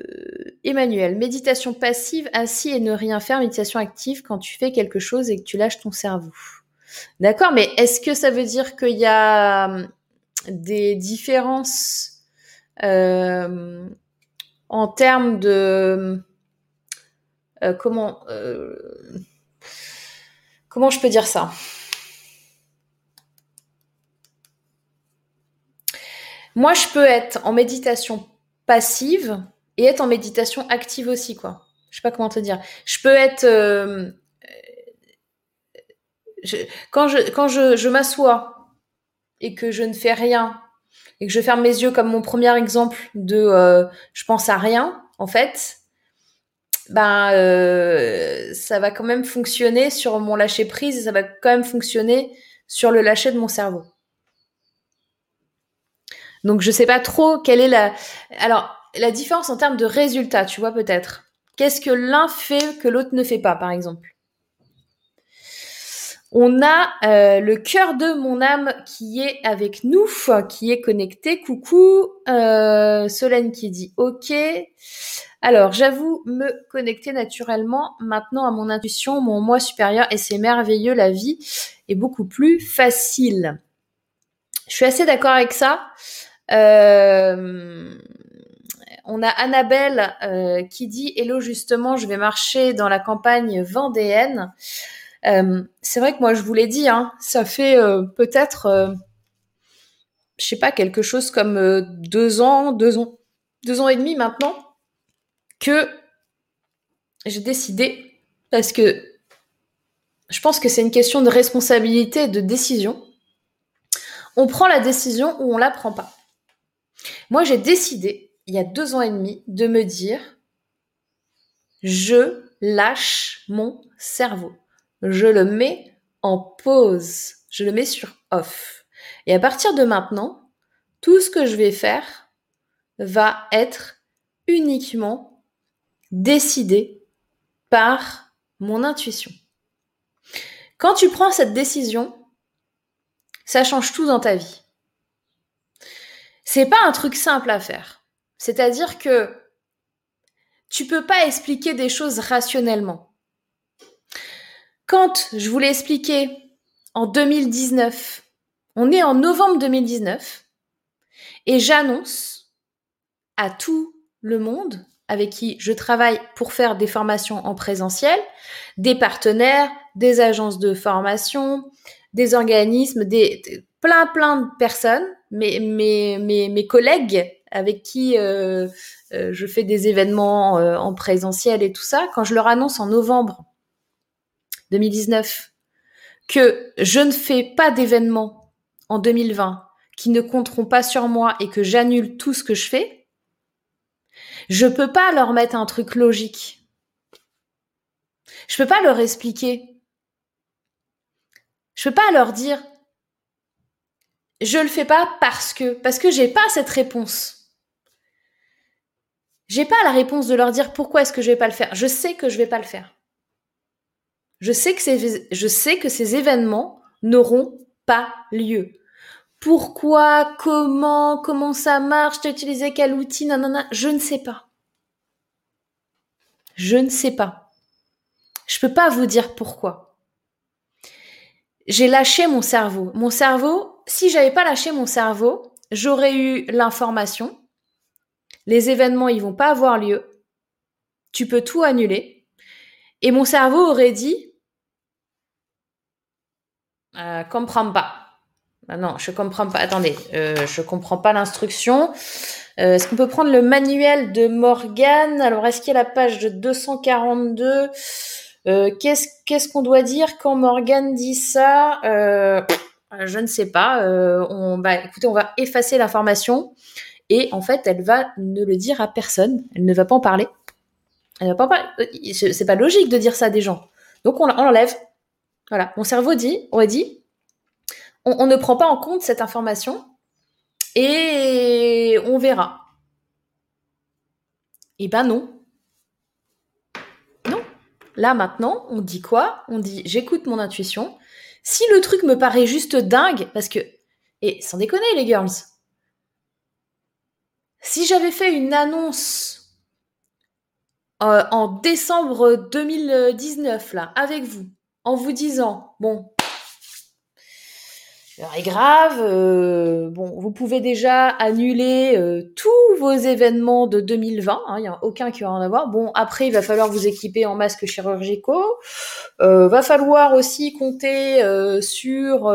A: Emmanuel, méditation passive, assis et ne rien faire, méditation active quand tu fais quelque chose et que tu lâches ton cerveau. D'accord, mais est-ce que ça veut dire qu'il y a hum, des différences euh, en termes de euh, comment comment je peux dire ça? Moi, je peux être en méditation passive et être en méditation active aussi, quoi. Je sais pas comment te dire. Je peux être quand je quand je, je m'assois et que je ne fais rien et que je ferme mes yeux comme mon premier exemple de euh, je pense à rien, en fait, ben euh, ça va quand même fonctionner sur mon lâcher prise et ça va quand même fonctionner sur le lâcher de mon cerveau. Donc je sais pas trop quelle est la alors la différence en termes de résultats, tu vois peut-être. Qu'est-ce que l'un fait que l'autre ne fait pas, par exemple? On a euh, le cœur de mon âme qui est avec nous, qui est connecté. Coucou, euh, Solène qui dit OK. Alors, j'avoue me connecter naturellement maintenant à mon intuition, mon moi supérieur, et c'est merveilleux, la vie est beaucoup plus facile. Je suis assez d'accord avec ça. Euh, on a Annabelle qui dit Hello, justement, je vais marcher dans la campagne vendéenne. Euh, c'est vrai que moi, je vous l'ai dit, hein, ça fait euh, peut-être, euh, je sais pas, quelque chose comme deux ans, deux ans, deux ans et demi maintenant, que j'ai décidé, parce que je pense que c'est une question de responsabilité et de décision. On prend la décision ou on la prend pas. Moi, j'ai décidé, il y a deux ans et demi, de me dire, je lâche mon cerveau je le mets en pause, je le mets sur off. Et à partir de maintenant, tout ce que je vais faire va être uniquement décidé par mon intuition. Quand tu prends cette décision, ça change tout dans ta vie. C'est pas un truc simple à faire. C'est-à-dire que tu peux pas expliquer des choses rationnellement. Quand je vous l'ai expliqué en 2019, on est en novembre 2019, et j'annonce à tout le monde avec qui je travaille pour faire des formations en présentiel, des partenaires, des agences de formation, des organismes, des, plein plein de personnes, mes, mes, mes, collègues avec qui euh, euh, je fais des événements euh, en présentiel et tout ça, quand je leur annonce en novembre 2019 que je ne fais pas d'événements en 2020 qui ne compteront pas sur moi et que j'annule tout ce que je fais, je peux pas leur mettre un truc logique. Je peux pas leur expliquer. Je peux pas leur dire je le fais pas parce que parce que j'ai pas cette réponse. J'ai pas la réponse de leur dire pourquoi est-ce que je vais pas le faire. Je sais que je vais pas le faire. Je sais que ces, événements n'auront pas lieu. Pourquoi, comment, comment ça marche, t'as utilisé quel outil, nanana, je ne sais pas. Je ne sais pas. Je peux pas vous dire pourquoi. J'ai lâché mon cerveau. Mon cerveau, si j'avais pas lâché mon cerveau, j'aurais eu l'information. Les événements, ils vont pas avoir lieu. Tu peux tout annuler. Et mon cerveau aurait dit, euh, comprends pas. Ah non, je comprends pas. Attendez, euh, je comprends pas l'instruction. Euh, est-ce qu'on peut prendre le manuel de Morgan Alors, est-ce qu'il y a la page de 242 euh, Qu'est-ce qu'est-ce qu'on doit dire quand Morgan dit ça? Je ne sais pas. on écoutez, on va effacer l'information et en fait, elle va ne le dire à personne. Elle ne va pas en parler. Elle va pas. C'est pas logique de dire ça à des gens. Donc, on, on l'enlève. Voilà, mon cerveau dit, aurait dit, on, ne prend pas en compte cette information et on verra. Eh ben non. Non. Là maintenant, on dit quoi? On dit j'écoute mon intuition. Si le truc me paraît juste dingue, parce que, et sans déconner les girls, si j'avais fait une annonce euh, en décembre 2019 là avec vous, en vous disant, bon, est grave, euh, vous pouvez déjà annuler euh, tous vos événements de 2020, il n'y a aucun qui va en avoir. Bon, après, il va falloir vous équiper en masques chirurgicaux, euh, va falloir aussi compter euh, sur,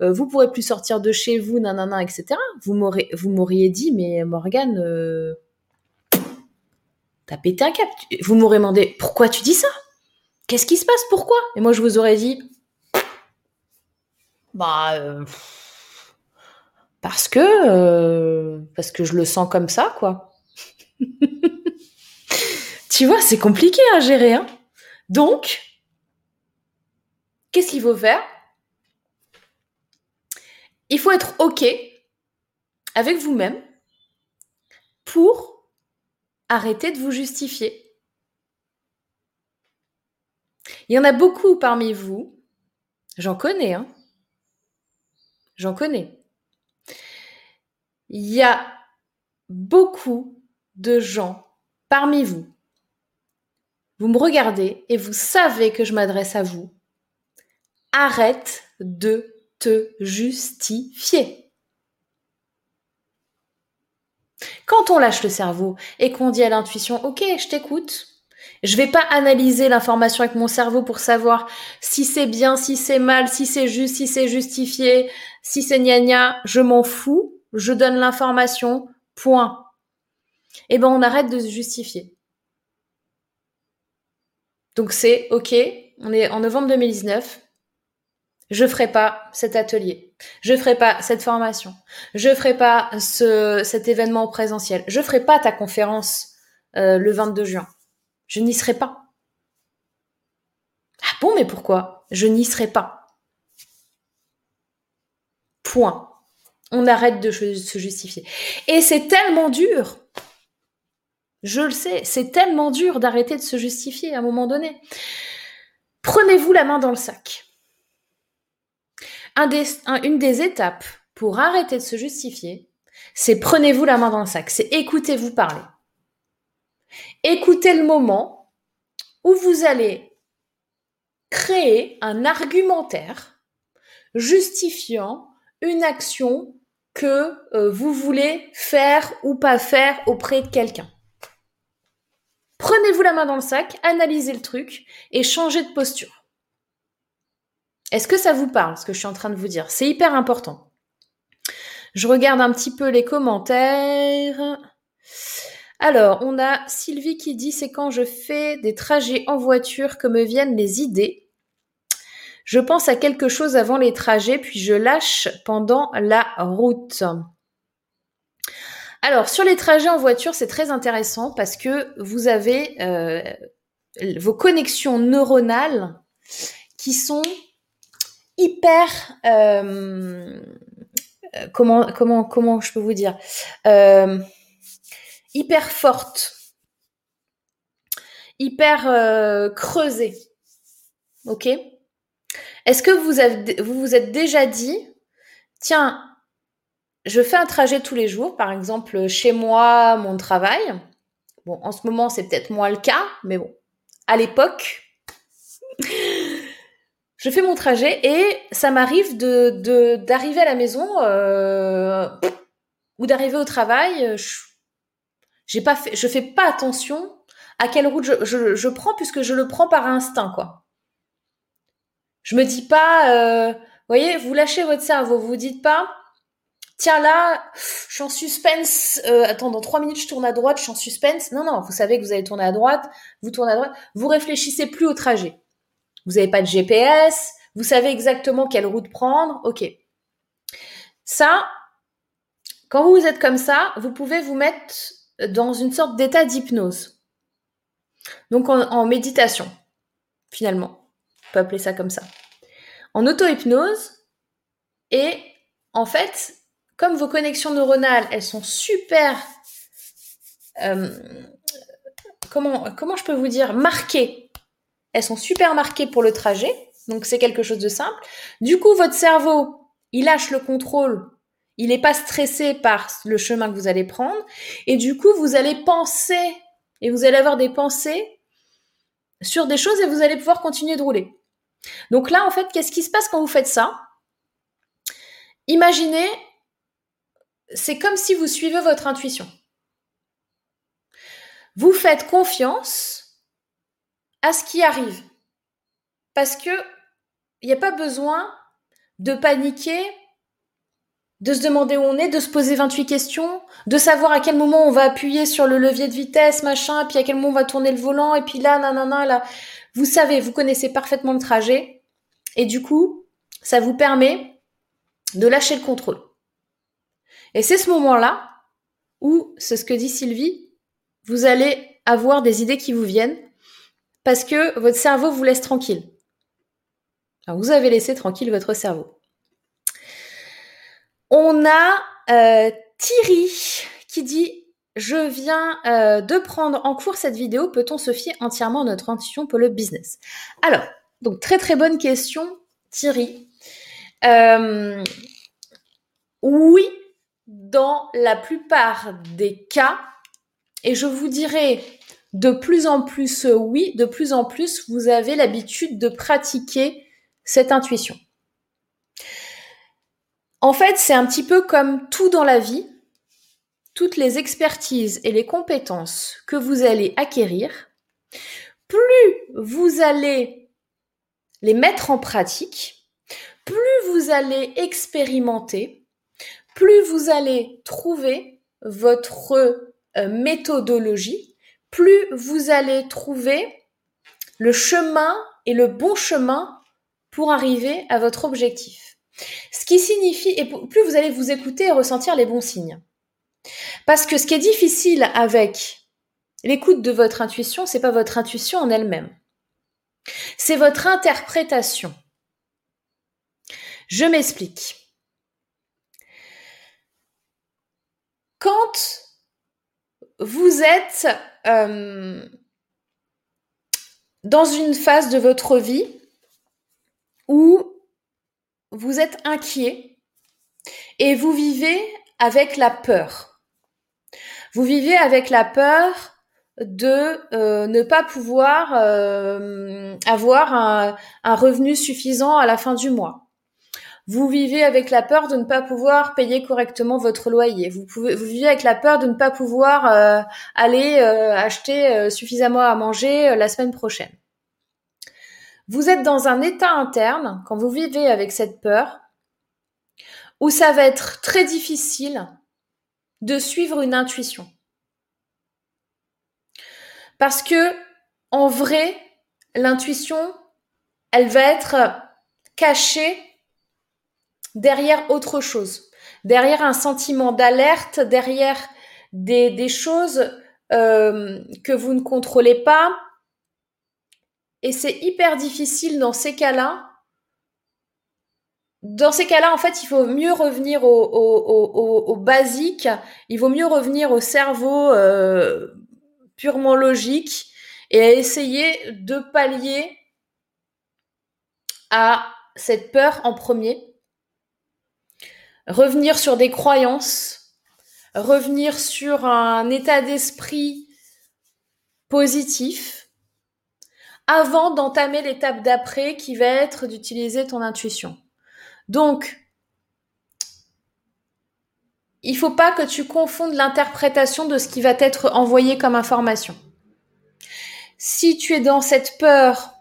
A: vous pourrez plus sortir de chez vous, nanana, etc. Vous vous m'auriez dit, mais Morgane, t'as pété un cap. Vous m'aurez demandé, pourquoi tu dis ça? Qu'est-ce qui se passe? Pourquoi? Et moi, je vous aurais dit, bah, euh, Parce que, euh, parce que je le sens comme ça, quoi. [laughs] tu vois, c'est compliqué à gérer. Hein Donc, qu'est-ce qu'il faut faire? Il faut être OK avec vous-même pour arrêter de vous justifier. Il y en a beaucoup parmi vous, j'en connais, hein, j'en connais. Il y a beaucoup de gens parmi vous. Vous me regardez et vous savez que je m'adresse à vous. Arrête de te justifier. Quand on lâche le cerveau et qu'on dit à l'intuition, OK, je t'écoute, je vais pas analyser l'information avec mon cerveau pour savoir si c'est bien, si c'est mal, si c'est juste, si c'est justifié, si c'est gna gna. Je m'en fous. Je donne l'information. Point. Eh ben, on arrête de se justifier. Donc c'est OK. On est en novembre 2019. Je ferai pas cet atelier. Je ferai pas cette formation. Je ferai pas ce, cet événement présentiel. Je ferai pas ta conférence euh, le 22 juin. Je n'y serai pas. Ah bon, mais pourquoi? Je n'y serai pas. Point. On arrête de se justifier. Et c'est tellement dur. Je le sais, c'est tellement dur d'arrêter de se justifier à un moment donné. Prenez-vous la main dans le sac. une des étapes pour arrêter de se justifier, c'est prenez-vous la main dans le sac, c'est écoutez-vous parler. Écoutez le moment où vous allez créer un argumentaire justifiant une action que euh, vous voulez faire ou pas faire auprès de quelqu'un. Prenez-vous la main dans le sac, analysez le truc et changez de posture. Est-ce que ça vous parle, ce que je suis en train de vous dire? C'est hyper important. Je regarde un petit peu les commentaires. Alors, on a Sylvie qui dit c'est quand je fais des trajets en voiture que me viennent les idées. Je pense à quelque chose avant les trajets, puis je lâche pendant la route. Alors, sur les trajets en voiture, c'est très intéressant parce que vous avez euh, vos connexions neuronales qui sont hyper... Euh, comment, comment, comment je peux vous dire euh, hyper forte, hyper euh, creusée. Ok? Est-ce que vous, avez, vous êtes déjà dit, tiens, je fais un trajet tous les jours, par exemple chez moi, mon travail. Bon, en ce moment, c'est peut-être moins le cas, mais bon, à l'époque, [laughs] je fais mon trajet et ça m'arrive de d'arriver à la maison euh, ou d'arriver au travail. J'ai pas fait, je fais pas attention à quelle route je, prends puisque je le prends par instinct, quoi. Je me dis pas, euh, voyez, vous lâchez votre cerveau, vous vous dites pas, tiens là, je suis en suspense, euh, attends, dans trois minutes je tourne à droite, je suis en suspense. Non, non, vous savez que vous allez tourner à droite, vous tournez à droite, vous réfléchissez plus au trajet. Vous n'avez pas de GPS, vous savez exactement quelle route prendre, ok. Ça, quand vous êtes comme ça, vous pouvez vous mettre dans une sorte d'état d'hypnose. Donc en, méditation, finalement. On peut appeler ça comme ça. En auto-hypnose. Et en fait, comme vos connexions neuronales, elles sont super... Euh, comment, comment je peux vous dire Marquées. Elles sont super marquées pour le trajet. Donc c'est quelque chose de simple. Du coup, votre cerveau, il lâche le contrôle il n'est pas stressé par le chemin que vous allez prendre. Et du coup, vous allez penser et vous allez avoir des pensées sur des choses et vous allez pouvoir continuer de rouler. Donc là, en fait, qu'est-ce qui se passe quand vous faites ça? Imaginez, c'est comme si vous suivez votre intuition. Vous faites confiance à ce qui arrive. Parce que il n'y a pas besoin de paniquer de se demander où on est, de se poser 28 questions, de savoir à quel moment on va appuyer sur le levier de vitesse, machin, puis à quel moment on va tourner le volant, et puis là, nanana, là. Vous savez, vous connaissez parfaitement le trajet, et du coup, ça vous permet de lâcher le contrôle. Et c'est ce moment-là où, c'est ce que dit Sylvie, vous allez avoir des idées qui vous viennent parce que votre cerveau vous laisse tranquille. vous avez laissé tranquille votre cerveau. On a euh, Thierry qui dit je viens euh, de prendre en cours cette vidéo. Peut-on se fier entièrement à notre intuition pour le business? Alors, donc très très bonne question, Thierry. Euh, oui, dans la plupart des cas, et je vous dirais de plus en plus oui, de plus en plus, vous avez l'habitude de pratiquer cette intuition. En fait, c'est un petit peu comme tout dans la vie toutes les expertises et les compétences que vous allez acquérir, plus vous allez les mettre en pratique, plus vous allez expérimenter, plus vous allez trouver votre euh, méthodologie, plus vous allez trouver le chemin et le bon chemin pour arriver à votre objectif. Ce qui signifie, et plus vous allez vous écouter et ressentir les bons signes. Parce que ce qui est difficile avec l'écoute de votre intuition, c'est pas votre intuition en elle-même. C'est votre interprétation. Je m'explique. Quand vous êtes euh, dans une phase de votre vie où vous êtes inquiet et vous vivez avec la peur. Vous vivez avec la peur de euh, ne pas pouvoir euh, avoir un, revenu suffisant à la fin du mois. Vous vivez avec la peur de ne pas pouvoir payer correctement votre loyer. Vous, vivez avec la peur de ne pas pouvoir euh, aller acheter suffisamment à manger la semaine prochaine. Vous êtes dans un état interne, quand vous vivez avec cette peur, où ça va être très difficile de suivre une intuition. Parce que, en vrai, l'intuition, elle va être cachée derrière autre chose, derrière un sentiment d'alerte, derrière des, choses euh, que vous ne contrôlez pas. Et c'est hyper difficile dans ces cas-là. Dans ces cas-là, en fait, il faut mieux revenir au, au, basique, il vaut mieux revenir au cerveau euh, purement logique et essayer de pallier à cette peur en premier. Revenir sur des croyances, revenir sur un état d'esprit positif avant d'entamer l'étape d'après qui va être d'utiliser ton intuition. Donc, il faut pas que tu confondes l'interprétation de ce qui va être envoyé comme information. Si tu es dans cette peur,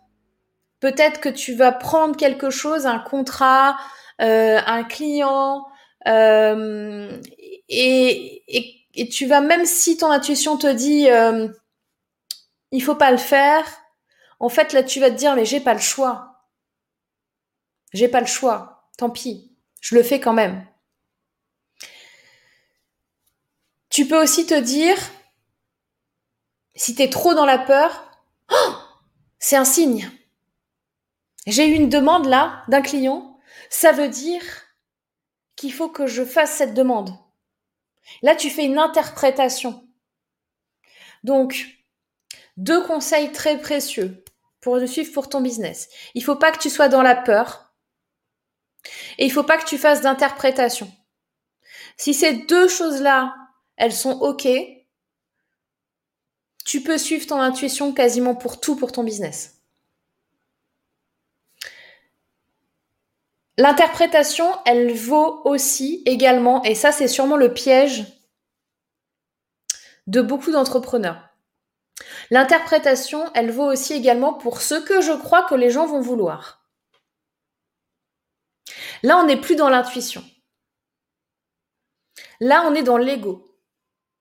A: peut-être que tu vas prendre quelque chose, un contrat, euh, un client, euh, et, et, tu vas, même si ton intuition te dit euh, il faut pas le faire, en fait là tu vas te dire mais j'ai pas le choix. J'ai pas le choix tant pis, je le fais quand même. Tu peux aussi te dire, si tu es trop dans la peur, oh, c'est un signe. J'ai eu une demande là d'un client, ça veut dire qu'il faut que je fasse cette demande. Là, tu fais une interprétation. Donc, deux conseils très précieux pour le suivre pour ton business. Il faut pas que tu sois dans la peur. Et il faut pas que tu fasses d'interprétation. Si ces deux choses-là, elles sont OK, tu peux suivre ton intuition quasiment pour tout pour ton business. L'interprétation, elle vaut aussi également, et ça c'est sûrement le piège de beaucoup d'entrepreneurs. L'interprétation, elle vaut aussi également pour ce que je crois que les gens vont vouloir. Là, on n'est plus dans l'intuition. Là, on est dans l'ego.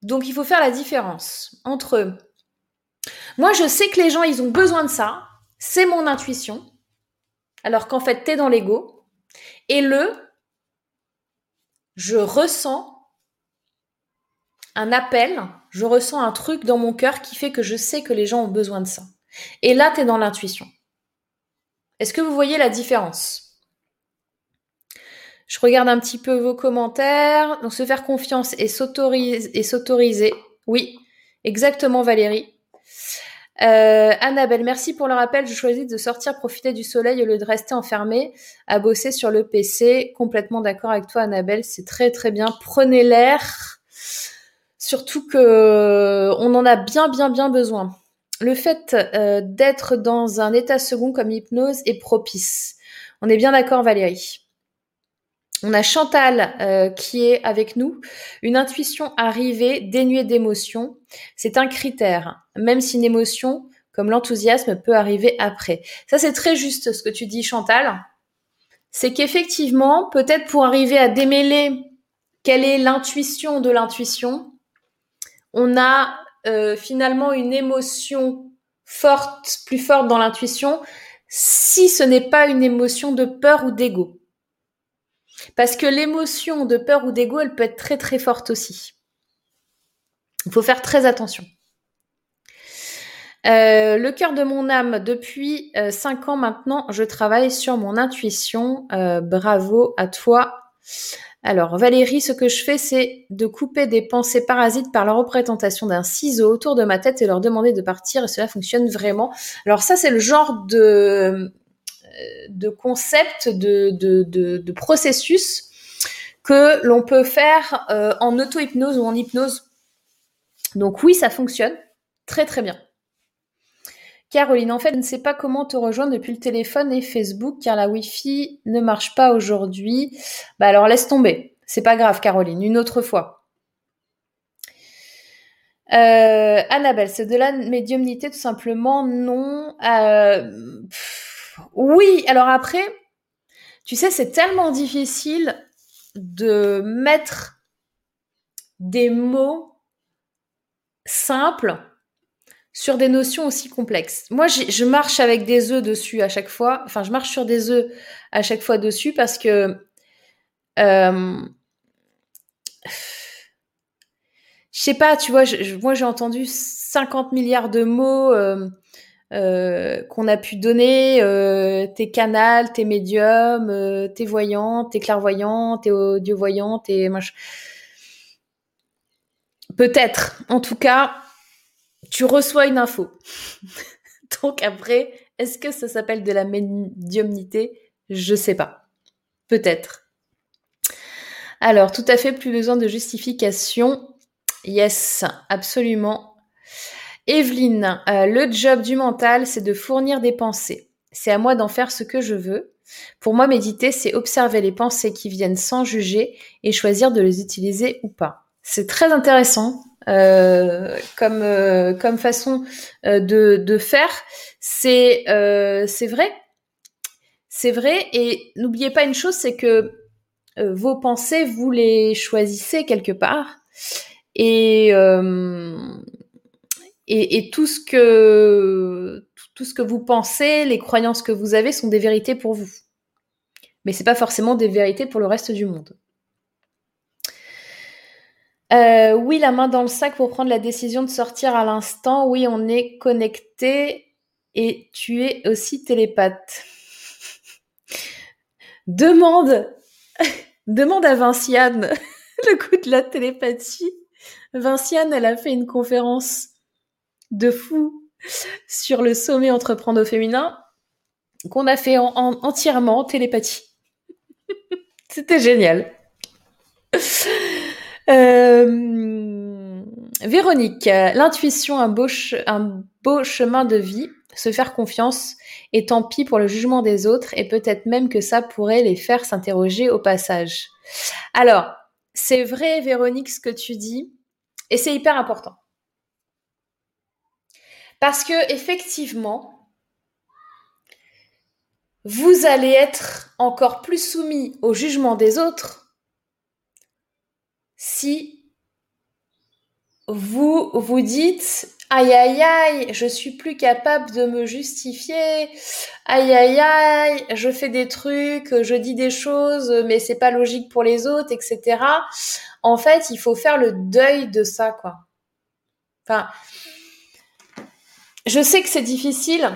A: Donc, il faut faire la différence entre moi, je sais que les gens, ils ont besoin de ça, c'est mon intuition, alors qu'en fait, tu es dans l'ego, et le je ressens un appel, je ressens un truc dans mon cœur qui fait que je sais que les gens ont besoin de ça. Et là, tu es dans l'intuition. Est-ce que vous voyez la différence? Je regarde un petit peu vos commentaires. Donc, se faire confiance et s'autoriser. Oui, exactement Valérie. Euh, Annabelle, merci pour le rappel. Je choisis de sortir profiter du soleil au lieu de rester enfermée à bosser sur le PC. Complètement d'accord avec toi, Annabelle. C'est très très bien. Prenez l'air. Surtout que on en a bien bien bien besoin. Le fait euh, d'être dans un état second comme hypnose est propice. On est bien d'accord, Valérie. On a Chantal euh, qui est avec nous. Une intuition arrivée, dénuée d'émotion, c'est un critère, même si une émotion comme l'enthousiasme peut arriver après. Ça, c'est très juste ce que tu dis, Chantal. C'est qu'effectivement, peut-être pour arriver à démêler quelle est l'intuition de l'intuition, on a euh, finalement une émotion forte, plus forte dans l'intuition, si ce n'est pas une émotion de peur ou d'ego. Parce que l'émotion de peur ou d'ego, elle peut être très très forte aussi. Il faut faire très attention. Euh, le cœur de mon âme, depuis euh, cinq ans maintenant, je travaille sur mon intuition. Euh, bravo à toi. Alors Valérie, ce que je fais, c'est de couper des pensées parasites par la représentation d'un ciseau autour de ma tête et leur demander de partir et cela fonctionne vraiment. Alors ça, c'est le genre de de concepts, de, de, processus que l'on peut faire euh, en auto-hypnose ou en hypnose. Donc oui, ça fonctionne très très bien. Caroline, en fait, je ne sais pas comment te rejoindre depuis le téléphone et Facebook car la Wi-Fi ne marche pas aujourd'hui. Bah alors laisse tomber. C'est pas grave, Caroline, une autre fois. Euh, Annabelle, c'est de la médiumnité tout simplement Non. Euh, oui, alors après, tu sais, c'est tellement difficile de mettre des mots simples sur des notions aussi complexes. Moi, je marche avec des œufs dessus à chaque fois. Enfin, je marche sur des œufs à chaque fois dessus parce que euh, je sais pas, tu vois, moi j'ai entendu 50 milliards de mots. Euh, euh, qu'on a pu donner, tes canals, tes médiums, tes voyants, tes clairvoyants, tes audiovoyants, tes Peut-être. En tout cas, tu reçois une info. [laughs] Donc après, est-ce que ça s'appelle de la médiumnité? Je sais pas. Peut-être. Alors, tout à fait, plus besoin de justification. Yes, absolument. Evelyne, euh, le job du mental, c'est de fournir des pensées. C'est à moi d'en faire ce que je veux. Pour moi, méditer, c'est observer les pensées qui viennent sans juger et choisir de les utiliser ou pas. C'est très intéressant euh, comme, euh, comme façon de, de faire. C'est c'est vrai. C'est vrai. Et n'oubliez pas une chose, c'est que vos pensées, vous les choisissez quelque part. Et et, tout ce que tout ce que vous pensez, les croyances que vous avez sont des vérités pour vous. Mais c'est pas forcément des vérités pour le reste du monde. Euh, oui, la main dans le sac pour prendre la décision de sortir à l'instant. Oui, on est connecté et tu es aussi télépathe. [laughs] Demande, [laughs] demande à Vinciane [laughs] le coup de la télépathie. Vinciane, elle a fait une conférence de fou sur le sommet entreprendre au féminin qu'on a fait en, entièrement en télépathie. C'était génial. Euh, Véronique, l'intuition, un beau, un beau chemin de vie, se faire confiance, et tant pis pour le jugement des autres, et peut-être même que ça pourrait les faire s'interroger au passage. Alors, c'est vrai, Véronique, ce que tu dis, et c'est hyper important. Parce que effectivement, vous allez être encore plus soumis au jugement des autres si vous vous dites Aïe aïe aïe, je suis plus capable de me justifier. Aïe aïe aïe, je fais des trucs, je dis des choses, mais c'est pas logique pour les autres, etc. En fait, il faut faire le deuil de ça, quoi. Enfin, je sais que c'est difficile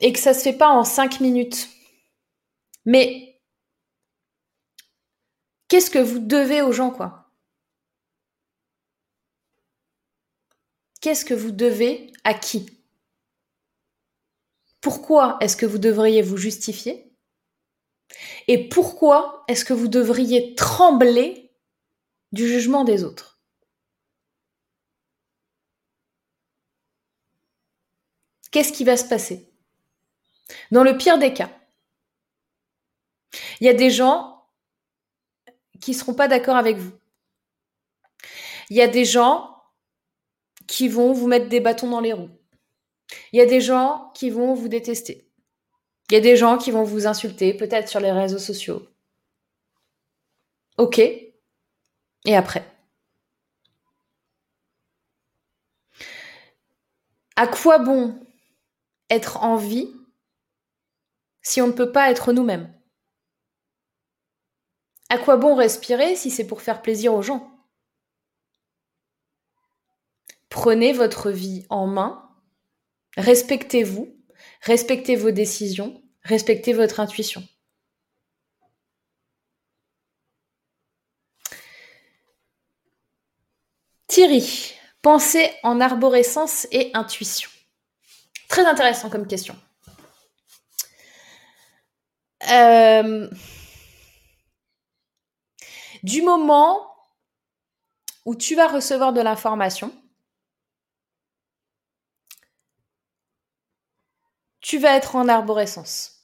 A: et que ça se fait pas en cinq minutes. Mais qu'est-ce que vous devez aux gens, quoi? Qu'est-ce que vous devez à qui? Pourquoi est-ce que vous devriez vous justifier? Et pourquoi est-ce que vous devriez trembler du jugement des autres? Qu'est-ce qui va se passer? Dans le pire des cas, il y a des gens qui ne seront pas d'accord avec vous. Il y a des gens qui vont vous mettre des bâtons dans les roues. Il y a des gens qui vont vous détester. Il y a des gens qui vont vous insulter, peut-être sur les réseaux sociaux. Ok. Et après? À quoi bon être en vie si on ne peut pas être nous-mêmes? À quoi bon respirer si c'est pour faire plaisir aux gens? Prenez votre vie en main, respectez-vous, respectez vos décisions, respectez votre intuition. Thierry, pensée en arborescence et intuition. Très intéressant comme question. Euh, du moment où tu vas recevoir de l'information, tu vas être en arborescence.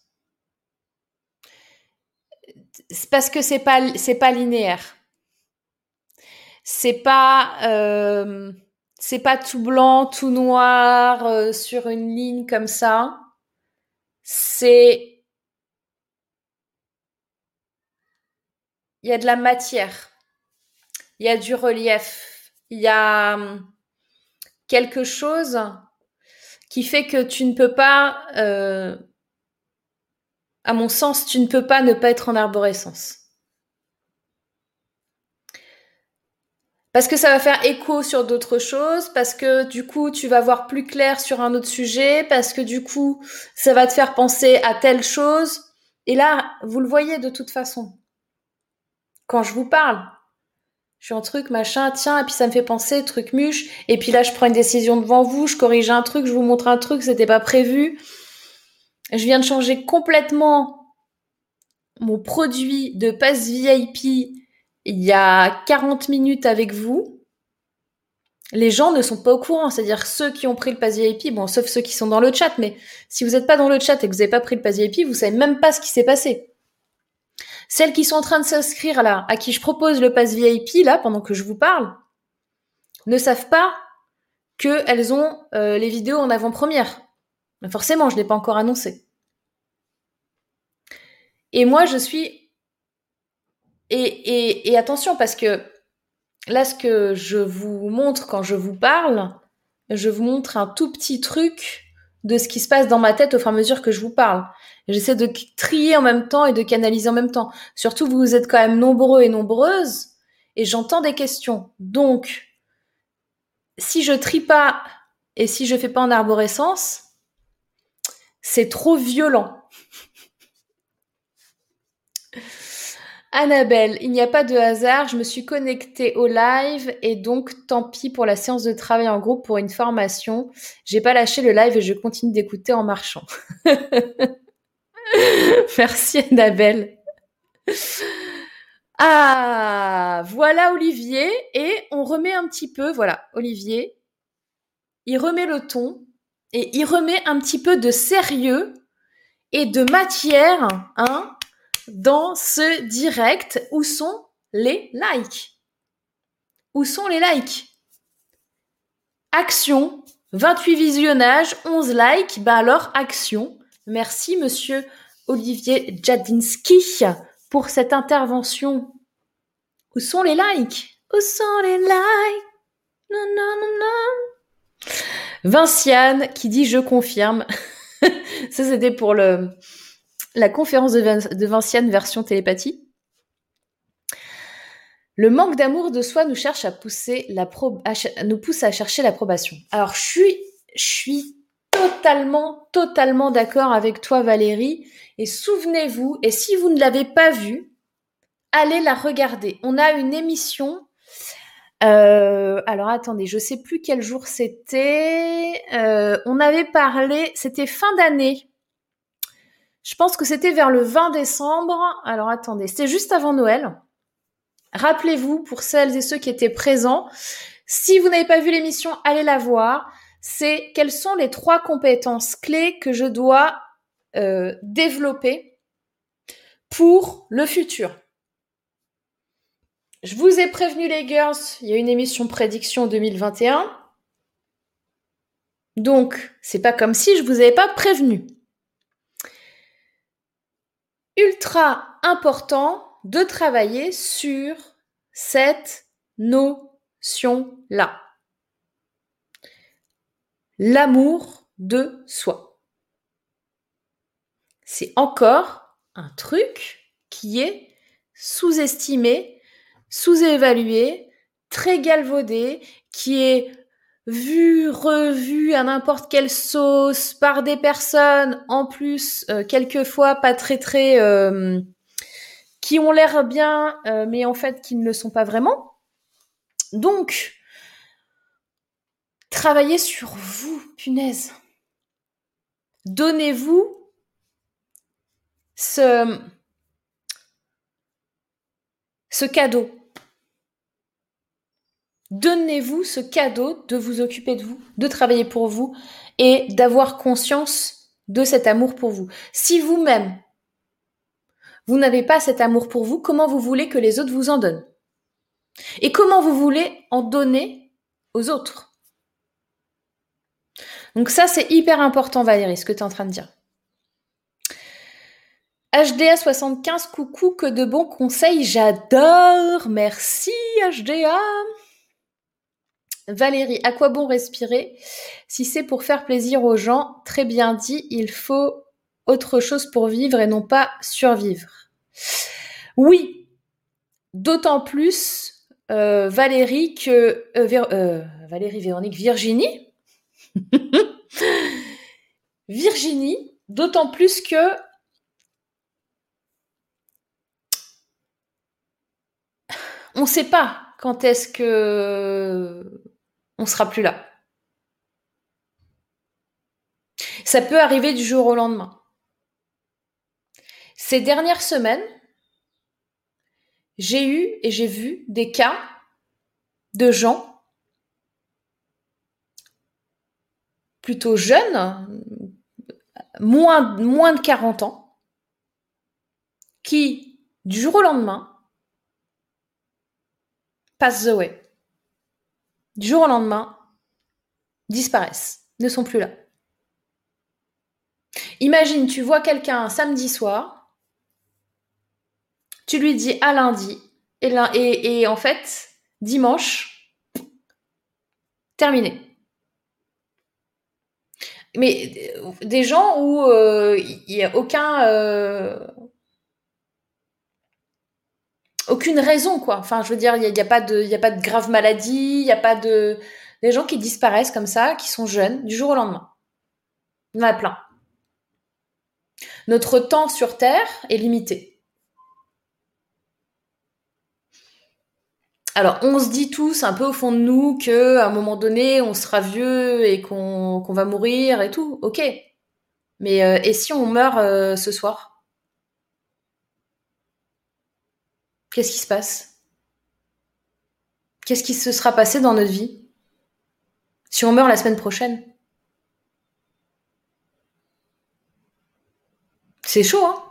A: Parce que c'est pas pas linéaire. C'est pas euh, pas tout blanc, tout noir euh, sur une ligne comme ça. C'est il y a de la matière. Il y a du relief. Il y a hum, quelque chose qui fait que tu ne peux pas, euh, à mon sens, tu ne peux pas ne pas être en arborescence. Parce que ça va faire écho sur d'autres choses, parce que du coup, tu vas voir plus clair sur un autre sujet, parce que du coup, ça va te faire penser à telle chose. Et là, vous le voyez de toute façon. Quand je vous parle, je suis en truc, machin, tiens, et puis ça me fait penser, truc muche, et puis là je prends une décision devant vous, je corrige un truc, je vous montre un truc, c'était pas prévu. Je viens de changer complètement mon produit de passe VIP il y a 40 minutes avec vous. Les gens ne sont pas au courant, c'est-à-dire ceux qui ont pris le pass VIP, bon, sauf ceux qui sont dans le chat, mais si vous n'êtes pas dans le chat et que vous n'avez pas pris le pass VIP, vous savez même pas ce qui s'est passé. Celles qui sont en train de s'inscrire là, à qui je propose le pass VIP là, pendant que je vous parle, ne savent pas qu'elles ont euh, les vidéos en avant-première. Forcément, je ne l'ai pas encore annoncé. Et moi, je suis... Et, attention, parce que là, ce que je vous montre quand je vous parle, je vous montre un tout petit truc de ce qui se passe dans ma tête au fur et à mesure que je vous parle. J'essaie de trier en même temps et de canaliser en même temps. Surtout, vous êtes quand même nombreux et nombreuses et j'entends des questions. Donc, si je trie pas et si je fais pas en arborescence, c'est trop violent. Annabelle, il n'y a pas de hasard, je me suis connectée au live et donc tant pis pour la séance de travail en groupe pour une formation. J'ai pas lâché le live et je continue d'écouter en marchant. [laughs] Merci Annabelle. Ah, voilà Olivier et on remet un petit peu, voilà, Olivier, il remet le ton et il remet un petit peu de sérieux et de matière, hein, dans ce direct. Où sont les likes? Où sont les likes? Action, 28 visionnages, 11 likes, bah alors action. Merci monsieur Olivier Jadinski pour cette intervention. Où sont les likes? Où sont les likes? Non, non, non, non. Vinciane qui dit je confirme. [laughs] Ça, c'était pour le, la conférence de, Vinciane version télépathie. Le manque d'amour de soi nous cherche à pousser la nous pousse à chercher l'approbation. Alors, je suis, totalement, totalement d'accord avec toi, Valérie. Et souvenez-vous, et si vous ne l'avez pas vue, allez la regarder. On a une émission euh, alors attendez, je sais plus quel jour c'était. Euh, on avait parlé, c'était fin d'année. Je pense que c'était vers le 20 décembre. Alors attendez, c'était juste avant Noël. Rappelez-vous, pour celles et ceux qui étaient présents, si vous n'avez pas vu l'émission, allez la voir. C'est quelles sont les trois compétences clés que je dois euh, développer pour le futur. Je vous ai prévenu les girls, il y a une émission prédiction 2021. Donc, c'est pas comme si je vous avais pas prévenu. Ultra important de travailler sur cette notion-là. L'amour de soi. C'est encore un truc qui est sous-estimé sous-évalué, très galvaudé, qui est vu, revu à n'importe quelle sauce par des personnes, en plus, euh, quelquefois pas très très... Euh, qui ont l'air bien, euh, mais en fait qui ne le sont pas vraiment. Donc, travaillez sur vous, punaise. Donnez-vous ce, ce cadeau. Donnez-vous ce cadeau de vous occuper de vous, de travailler pour vous et d'avoir conscience de cet amour pour vous. Si vous-même, vous n'avez pas cet amour pour vous, comment vous voulez que les autres vous en donnent? Et comment vous voulez en donner aux autres? Donc ça, c'est hyper important, Valérie, ce que tu es en train de dire. HDA75, coucou, que de bons conseils, j'adore, merci HDA. Valérie, à quoi bon respirer? Si c'est pour faire plaisir aux gens, très bien dit, il faut autre chose pour vivre et non pas survivre. Oui, d'autant plus, euh, Valérie, que... Euh, euh, Valérie, Véronique, Virginie. [laughs] Virginie, d'autant plus que on ne sait pas quand est-ce que on sera plus là. Ça peut arriver du jour au lendemain. Ces dernières semaines, j'ai eu et j'ai vu des cas de gens plutôt jeunes, moins, moins de 40 ans, qui, du jour au lendemain, pass the way. Du jour au lendemain, disparaissent, ne sont plus là. Imagine, tu vois quelqu'un samedi soir, tu lui dis à lundi, et, en fait, dimanche, terminé. Mais euh, des gens où euh, il n'y a aucun, euh, aucune raison, quoi. Enfin, je veux dire, il n'y a, pas de, il a pas de grave maladie, il n'y a pas de, des gens qui disparaissent comme ça, qui sont jeunes, du jour au lendemain. Il y en a plein. Notre temps sur Terre est limité. Alors, on se dit tous un peu au fond de nous que à un moment donné, on sera vieux et qu'on va mourir et tout. Ok. Mais euh, et si on meurt euh, ce soir? Qu'est-ce qui se passe? Qu'est-ce qui se sera passé dans notre vie? Si on meurt la semaine prochaine C'est chaud, hein?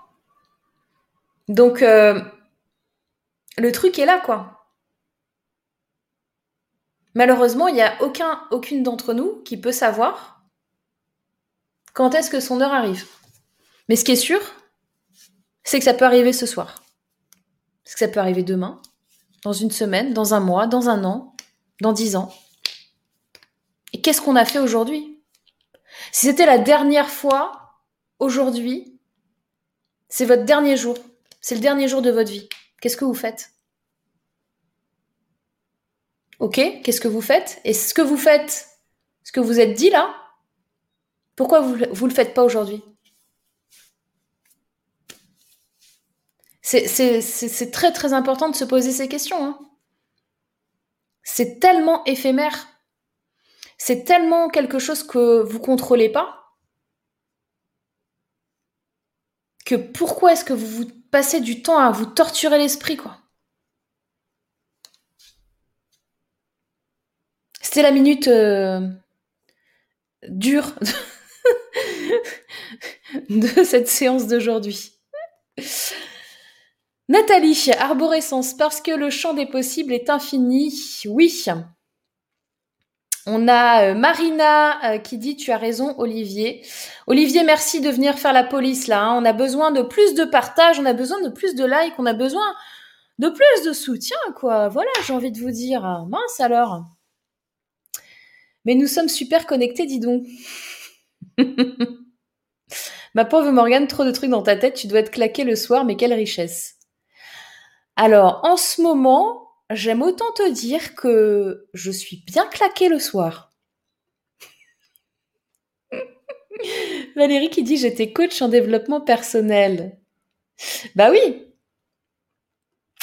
A: Donc, euh, le truc est là, quoi. Malheureusement, il n'y a aucun, aucune d'entre nous qui peut savoir quand est-ce que son heure arrive. Mais ce qui est sûr, c'est que ça peut arriver ce soir. Parce que ça peut arriver demain, dans une semaine, dans un mois, dans un an, dans dix ans. Et qu'est-ce qu'on a fait aujourd'hui? Si c'était la dernière fois, aujourd'hui, c'est votre dernier jour. C'est le dernier jour de votre vie. Qu'est-ce que vous faites? Ok, qu'est-ce que vous faites? Et ce que vous faites, ce que vous êtes dit là, pourquoi vous ne le faites pas aujourd'hui? C'est très très important de se poser ces questions. Hein. C'est tellement éphémère. C'est tellement quelque chose que vous contrôlez pas que pourquoi est-ce que vous, vous passez du temps à vous torturer l'esprit quoi? C'était la minute euh, dure [laughs] de cette séance d'aujourd'hui. Nathalie, arborescence, parce que le champ des possibles est infini. Oui. On a euh, Marina euh, qui dit tu as raison Olivier. Olivier, merci de venir faire la police là. Hein. On a besoin de plus de partage, on a besoin de plus de likes, on a besoin de plus de soutien quoi. Voilà, j'ai envie de vous dire. Mince alors. Mais nous sommes super connectés, dis donc. [laughs] Ma pauvre Morgane, trop de trucs dans ta tête, tu dois être claqué le soir, mais quelle richesse. Alors, en ce moment, j'aime autant te dire que je suis bien claquée le soir. [laughs] Valérie qui dit j'étais coach en développement personnel. Bah oui.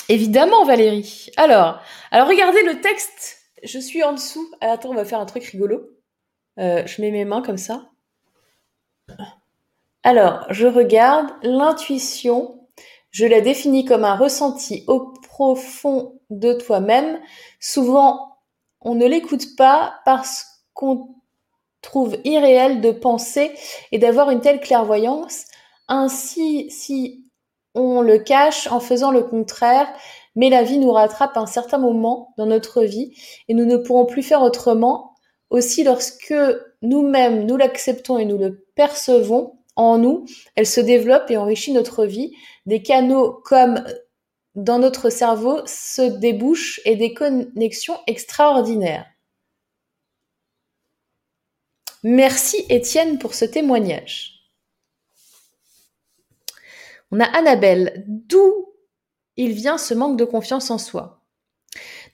A: Évidemment Valérie. Alors, alors regardez le texte. Je suis en dessous. attends, on va faire un truc rigolo. Euh, je mets mes mains comme ça. Alors, je regarde l'intuition je la définis comme un ressenti au profond de toi-même. Souvent, on ne l'écoute pas parce qu'on trouve irréel de penser et d'avoir une telle clairvoyance. Ainsi, si on le cache en faisant le contraire, mais la vie nous rattrape à un certain moment dans notre vie et nous ne pourrons plus faire autrement. Aussi, lorsque nous-mêmes, nous l'acceptons et nous le percevons, en nous, elle se développe et enrichit notre vie. Des canaux comme dans notre cerveau se débouchent et des connexions extraordinaires. Merci Étienne pour ce témoignage. On a Annabelle. D'où il vient ce manque de confiance en soi?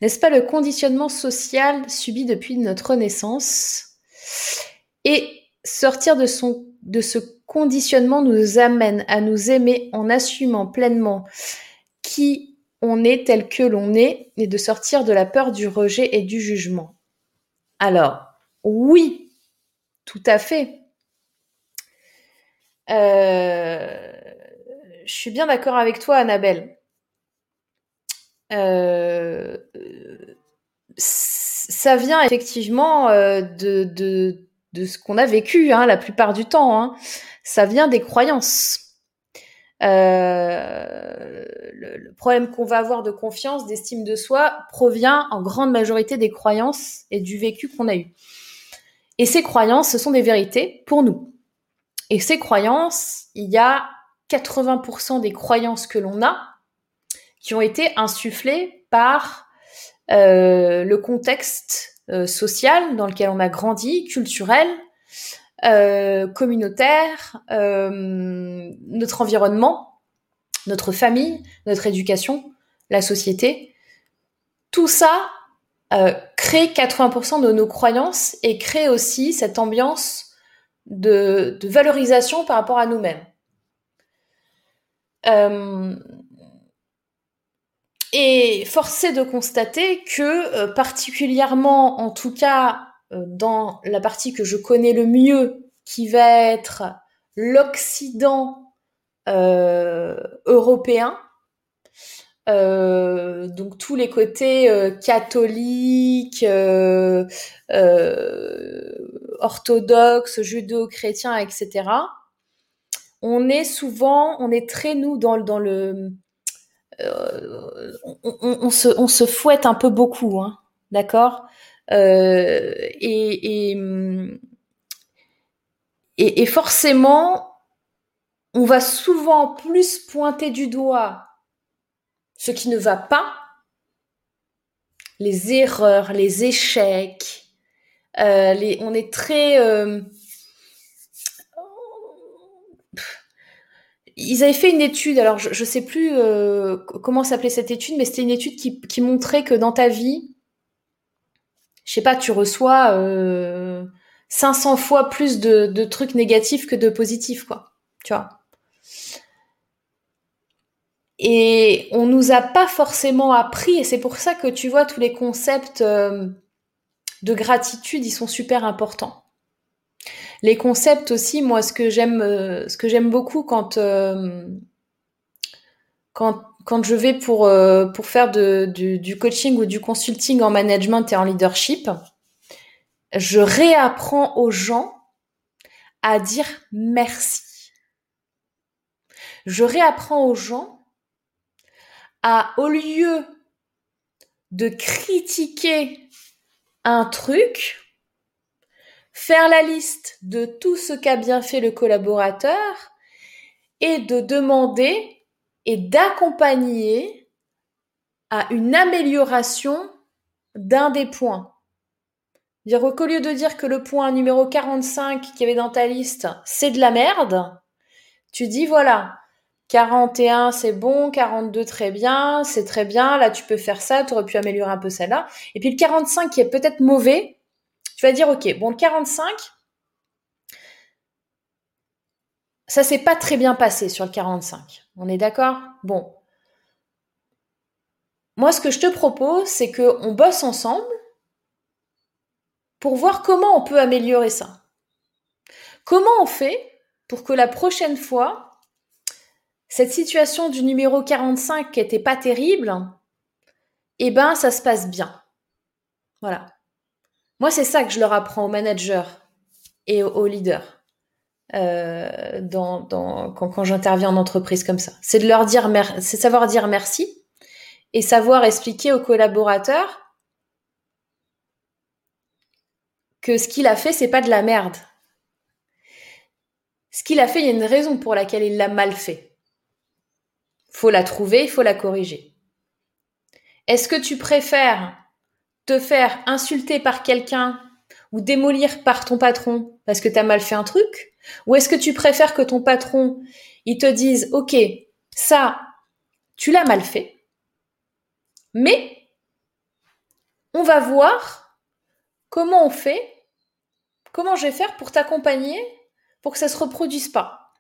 A: N'est-ce pas le conditionnement social subi depuis notre naissance? Et sortir de, son, de ce conditionnement nous amène à nous aimer en assumant pleinement qui on est tel que l'on est et de sortir de la peur du rejet et du jugement. Alors, oui, tout à fait. Euh, je suis bien d'accord avec toi, Annabelle. Euh, ça vient effectivement euh, de, de, ce qu'on a vécu hein, la plupart du temps. Hein ça vient des croyances. Euh, le, problème qu'on va avoir de confiance, d'estime de soi, provient en grande majorité des croyances et du vécu qu'on a eu. Et ces croyances, ce sont des vérités pour nous. Et ces croyances, il y a 80% des croyances que l'on a qui ont été insufflées par euh, le contexte euh, social dans lequel on a grandi, culturel, euh, communautaire, euh, notre environnement, notre famille, notre éducation, la société. Tout ça euh, crée 80% de nos croyances et crée aussi cette ambiance de, de valorisation par rapport à nous-mêmes. Et forcé de constater que, particulièrement en tout cas dans la partie que je connais le mieux, qui va être l'Occident euh, européen, euh, donc tous les côtés euh, catholiques, euh, orthodoxes, judéo-chrétiens, etc. On est souvent, on est très nous dans, dans le, on, on, on, se, on se fouette un peu beaucoup, hein, d'accord? Euh, et, et, et, forcément, on va souvent plus pointer du doigt ce qui ne va pas, les erreurs, les échecs, les, on est très ils avaient fait une étude, alors je ne sais plus euh, comment s'appelait cette étude, mais c'était une étude qui, qui, montrait que dans ta vie, je sais pas, tu reçois euh, 500 fois plus de, trucs négatifs que de positifs, quoi. Tu vois. Et on nous a pas forcément appris, et c'est pour ça que tu vois tous les concepts euh, de gratitude, ils sont super importants les concepts aussi, moi, ce que j'aime, euh, ce que j'aime beaucoup quand, euh, quand, quand je vais pour, euh, pour faire du, du, coaching ou du consulting en management et en leadership, je réapprends aux gens à dire merci. Je réapprends aux gens à, au lieu de critiquer un truc, faire la liste de tout ce qu'a bien fait le collaborateur et de demander et d'accompagner à une amélioration d'un des points. Dire qu'au lieu de dire que le point numéro 45 qui avait dans ta liste, c'est de la merde, tu dis voilà, 41 c'est bon, 42 très bien, c'est très bien, là tu peux faire ça, tu aurais pu améliorer un peu celle-là. Et puis le 45 qui est peut-être mauvais, tu vas dire, OK, bon, le 45, ça s'est pas très bien passé sur le 45. On est d'accord? Bon. Moi, ce que je te propose, c'est qu'on bosse ensemble pour voir comment on peut améliorer ça. Comment on fait pour que la prochaine fois, cette situation du numéro 45 qui n'était pas terrible, eh ben, ça se passe bien. Voilà. Moi, c'est ça que je leur apprends aux managers et aux, leaders euh, quand, j'interviens en entreprise comme ça. C'est de leur dire c'est savoir dire merci et savoir expliquer aux collaborateurs que ce qu'il a fait, c'est pas de la merde. Ce qu'il a fait, il y a une raison pour laquelle il l'a mal fait. Faut la trouver, il faut la corriger. Est-ce que tu préfères te faire insulter par quelqu'un ou démolir par ton patron parce que tu as mal fait un truc Ou est-ce que tu préfères que ton patron, il te dise, OK, ça, tu l'as mal fait, mais on va voir comment on fait, comment je vais faire pour t'accompagner pour que ça se reproduise pas.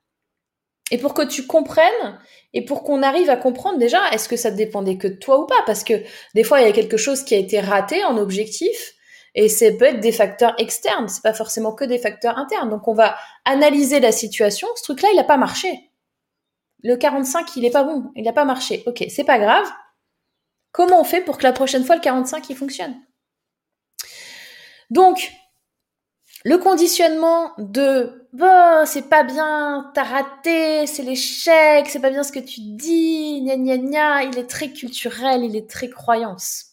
A: Et pour que tu comprennes et pour qu'on arrive à comprendre déjà, est-ce que ça dépendait que de toi ou pas? Parce que des fois, il y a quelque chose qui a été raté en objectif et c'est peut être des facteurs externes, c'est pas forcément que des facteurs internes. Donc on va analyser la situation. Ce truc-là, il n'a pas marché. Le 45, il est pas bon, il n'a pas marché. Ok, c'est pas grave. Comment on fait pour que la prochaine fois le 45 il fonctionne? Donc le conditionnement de bon, c'est pas bien, t'as raté, c'est l'échec, c'est pas bien ce que tu dis, gna gna gna, il est très culturel, il est très croyance.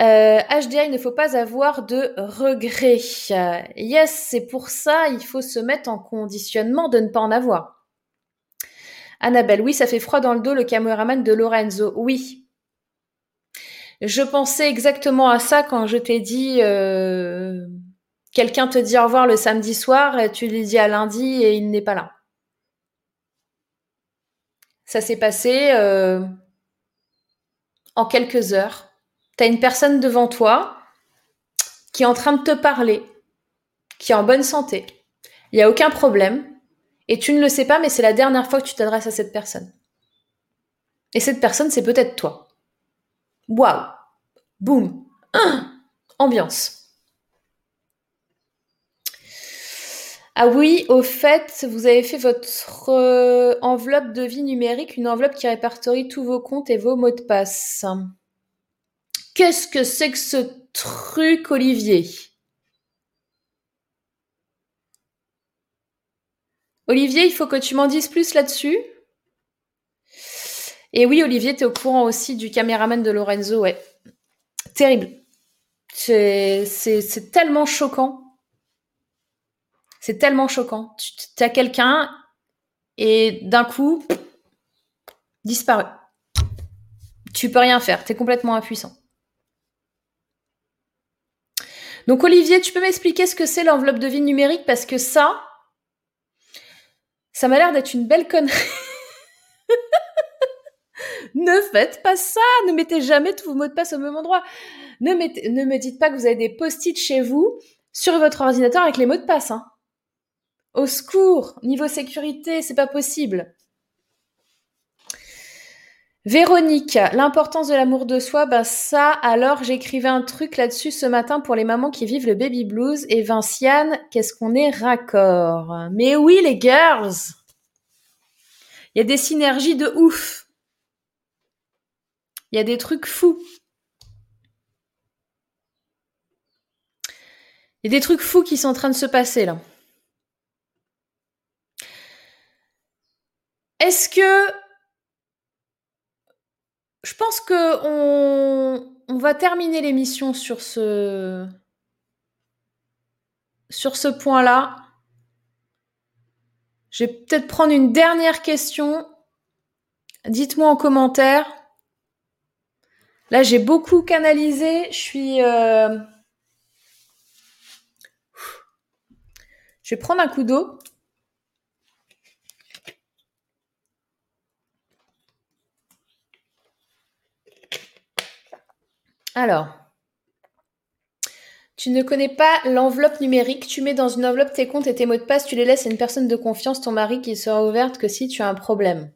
A: Euh, HDA, il ne faut pas avoir de regrets. yes, c'est pour ça, il faut se mettre en conditionnement de ne pas en avoir. Annabelle, oui, ça fait froid dans le dos le caméraman de Lorenzo. Oui, je pensais exactement à ça quand je t'ai dit euh, quelqu'un te dit au revoir le samedi soir tu lui dis à lundi et il n'est pas là. Ça s'est passé euh, en quelques heures. Tu une personne devant toi qui est en train de te parler, qui est en bonne santé. Il n'y a aucun problème. Et tu ne le sais pas, mais c'est la dernière fois que tu t'adresses à cette personne. Et cette personne, c'est peut-être toi. Waouh Boum Ambiance. Ah oui, au fait, vous avez fait votre euh, enveloppe de vie numérique, une enveloppe qui répertorie tous vos comptes et vos mots de passe. Qu'est-ce que c'est que ce truc, Olivier? Olivier, il faut que tu m'en dises plus là-dessus. Et oui, Olivier, tu es au courant aussi du caméraman de Lorenzo, ouais. Terrible. C'est tellement choquant. C'est tellement choquant. Tu as quelqu'un et d'un coup, disparu. Tu peux rien faire. Tu es complètement impuissant. Donc Olivier, tu peux m'expliquer ce que c'est l'enveloppe de vie numérique? Parce que ça, ça m'a l'air d'être une belle connerie. [laughs] ne faites pas ça, ne mettez jamais tous vos mots de passe au même endroit. Ne, me dites pas que vous avez des post-it chez vous sur votre ordinateur avec les mots de passe. Hein. Au secours, niveau sécurité, c'est pas possible. Véronique, l'importance de l'amour de soi, bah ça, alors j'écrivais un truc là-dessus ce matin pour les mamans qui vivent le baby blues. Et Vinciane, qu'est-ce qu'on est raccord? Mais oui, les girls Il y a des synergies de ouf. Il y a des trucs fous. Il y a des trucs fous qui sont en train de se passer là. Est-ce que je pense que on, va terminer l'émission sur ce sur ce point-là. Je vais peut-être prendre une dernière question. Dites-moi en commentaire. Là, j'ai beaucoup canalisé. Je suis. Euh, je vais prendre un coup d'eau. Alors, tu ne connais pas l'enveloppe numérique, tu mets dans une enveloppe tes comptes et tes mots de passe, tu les laisses à une personne de confiance, ton mari, qui sera ouverte que si tu as un problème.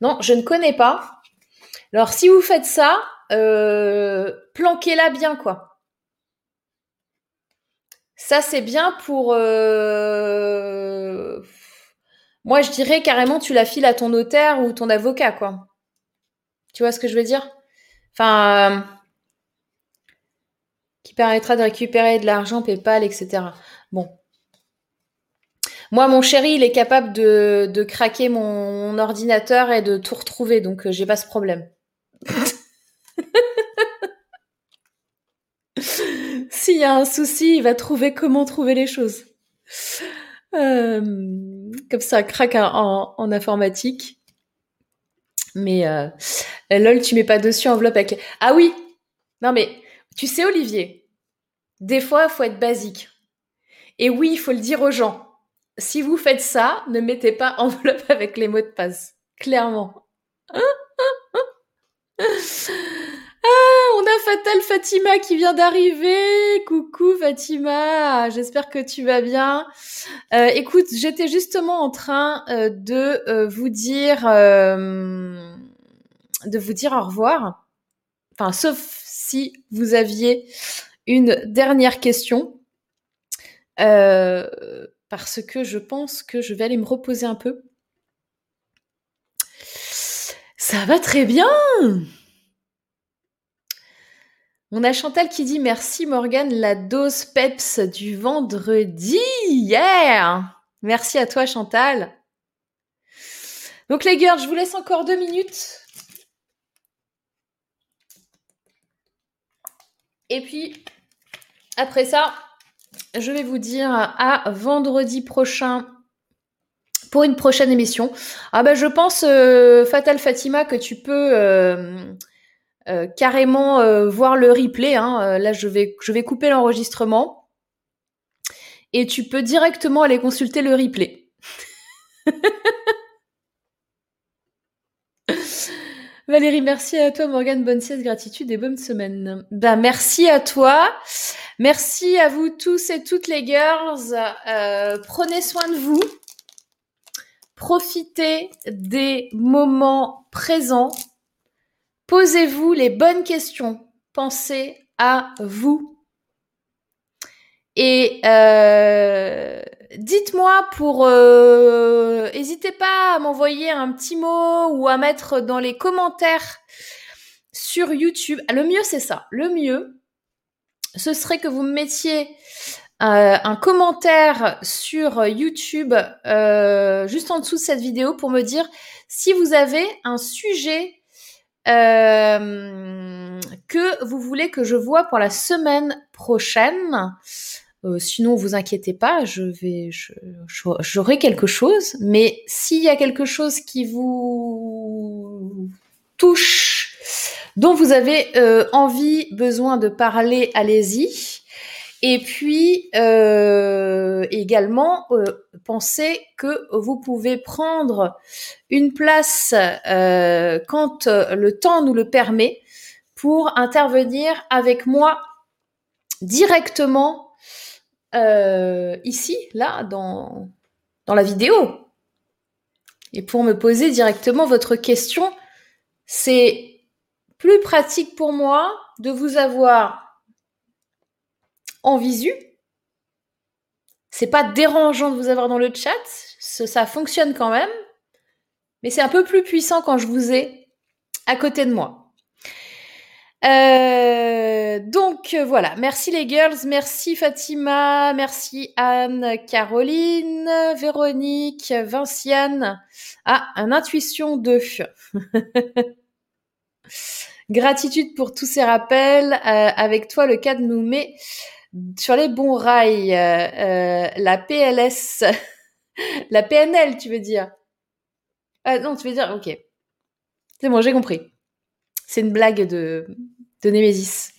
A: Non, je ne connais pas. Alors, si vous faites ça, euh, planquez-la bien, quoi. Ça, c'est bien pour... Euh, moi, je dirais carrément, tu la files à ton notaire ou ton avocat, quoi. Tu vois ce que je veux dire? Enfin, euh, qui permettra de récupérer de l'argent PayPal, etc. Bon. Moi, mon chéri, il est capable de, craquer mon, ordinateur et de tout retrouver, donc euh, j'ai pas ce problème. [laughs] S'il y a un souci, il va trouver comment trouver les choses. Euh, comme ça, craque en informatique. Mais euh, lol, tu mets pas dessus enveloppe avec. Ah oui. Non mais tu sais Olivier, des fois il faut être basique. Et oui, il faut le dire aux gens. Si vous faites ça, ne mettez pas enveloppe avec les mots de passe. Clairement. Ah, on a Fatal Fatima qui vient d'arriver. Coucou Fatima, j'espère que tu vas bien. Euh, écoute, j'étais justement en train euh, de euh, vous dire, de vous dire au revoir. Enfin, sauf si vous aviez une dernière question, parce que je pense que je vais aller me reposer un peu. Ça va très bien. On a Chantal qui dit merci Morgane, la dose peps du vendredi. Yeah Merci à toi Chantal. Donc les girls, je vous laisse encore deux minutes. Et puis, après ça, je vais vous dire à vendredi prochain pour une prochaine émission. Ah bah je pense, euh, Fatal Fatima, que tu peux... Euh, euh, carrément euh, voir le replay. Hein. Euh, là, je vais, je vais couper l'enregistrement. Et tu peux directement aller consulter le replay. [laughs] Valérie, merci à toi, Morgane. Bonne sieste, gratitude et bonne semaine. Ben, merci à toi. Merci à vous tous et toutes les girls. prenez soin de vous. Profitez des moments présents. Posez-vous les bonnes questions. Pensez à vous. Et euh, dites-moi pour... Euh, n'hésitez pas à m'envoyer un petit mot ou à mettre dans les commentaires sur YouTube. Le mieux, c'est ça. Le mieux, ce serait que vous me mettiez euh, un commentaire sur YouTube juste en dessous de cette vidéo pour me dire si vous avez un sujet euh, que vous voulez que je vois pour la semaine prochaine. Euh, sinon, vous inquiétez pas, je vais, j'aurai quelque chose. Mais s'il y a quelque chose qui vous touche dont vous avez euh, envie, besoin de parler, allez-y. Et puis euh, également, euh, pensez que vous pouvez prendre une place quand le temps nous le permet pour intervenir avec moi directement ici, là, dans, dans la vidéo. Et pour me poser directement votre question, c'est plus pratique pour moi de vous avoir en visu. C'est pas dérangeant de vous avoir dans le chat, ça fonctionne quand même, mais c'est un peu plus puissant quand je vous ai à côté de moi. Euh, donc voilà, merci les girls, merci Fatima, merci Anne, Caroline, Véronique, Vinciane. Ah, un intuition 2. [laughs] Gratitude pour tous ces rappels. Euh, avec toi, le cadre nous met sur les bons rails. Euh, la PLS, [laughs] la PNL, tu veux dire ah, Non, tu veux dire, ok. C'est bon, j'ai compris. C'est une blague de, de Némésis.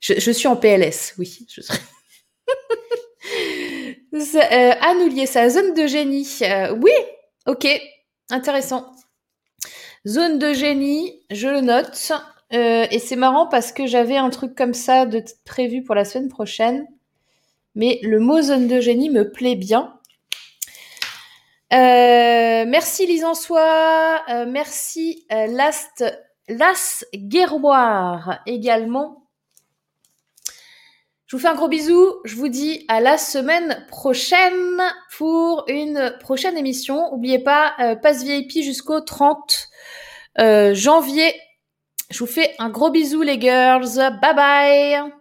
A: Je, suis en PLS, oui. Je [laughs] euh, Anoulier, sa zone de génie. Euh, oui, ok, intéressant. Zone de génie, je le note. Euh, et c'est marrant parce que j'avais un truc comme ça de prévu pour la semaine prochaine. Mais le mot zone de génie me plaît bien. Euh, merci Lisansois, euh, merci Last Las Guerroir également. Je vous fais un gros bisou. Je vous dis à la semaine prochaine pour une prochaine émission. N'oubliez pas, euh, passe VIP jusqu'au 30 euh, janvier. Je vous fais un gros bisou les girls. Bye bye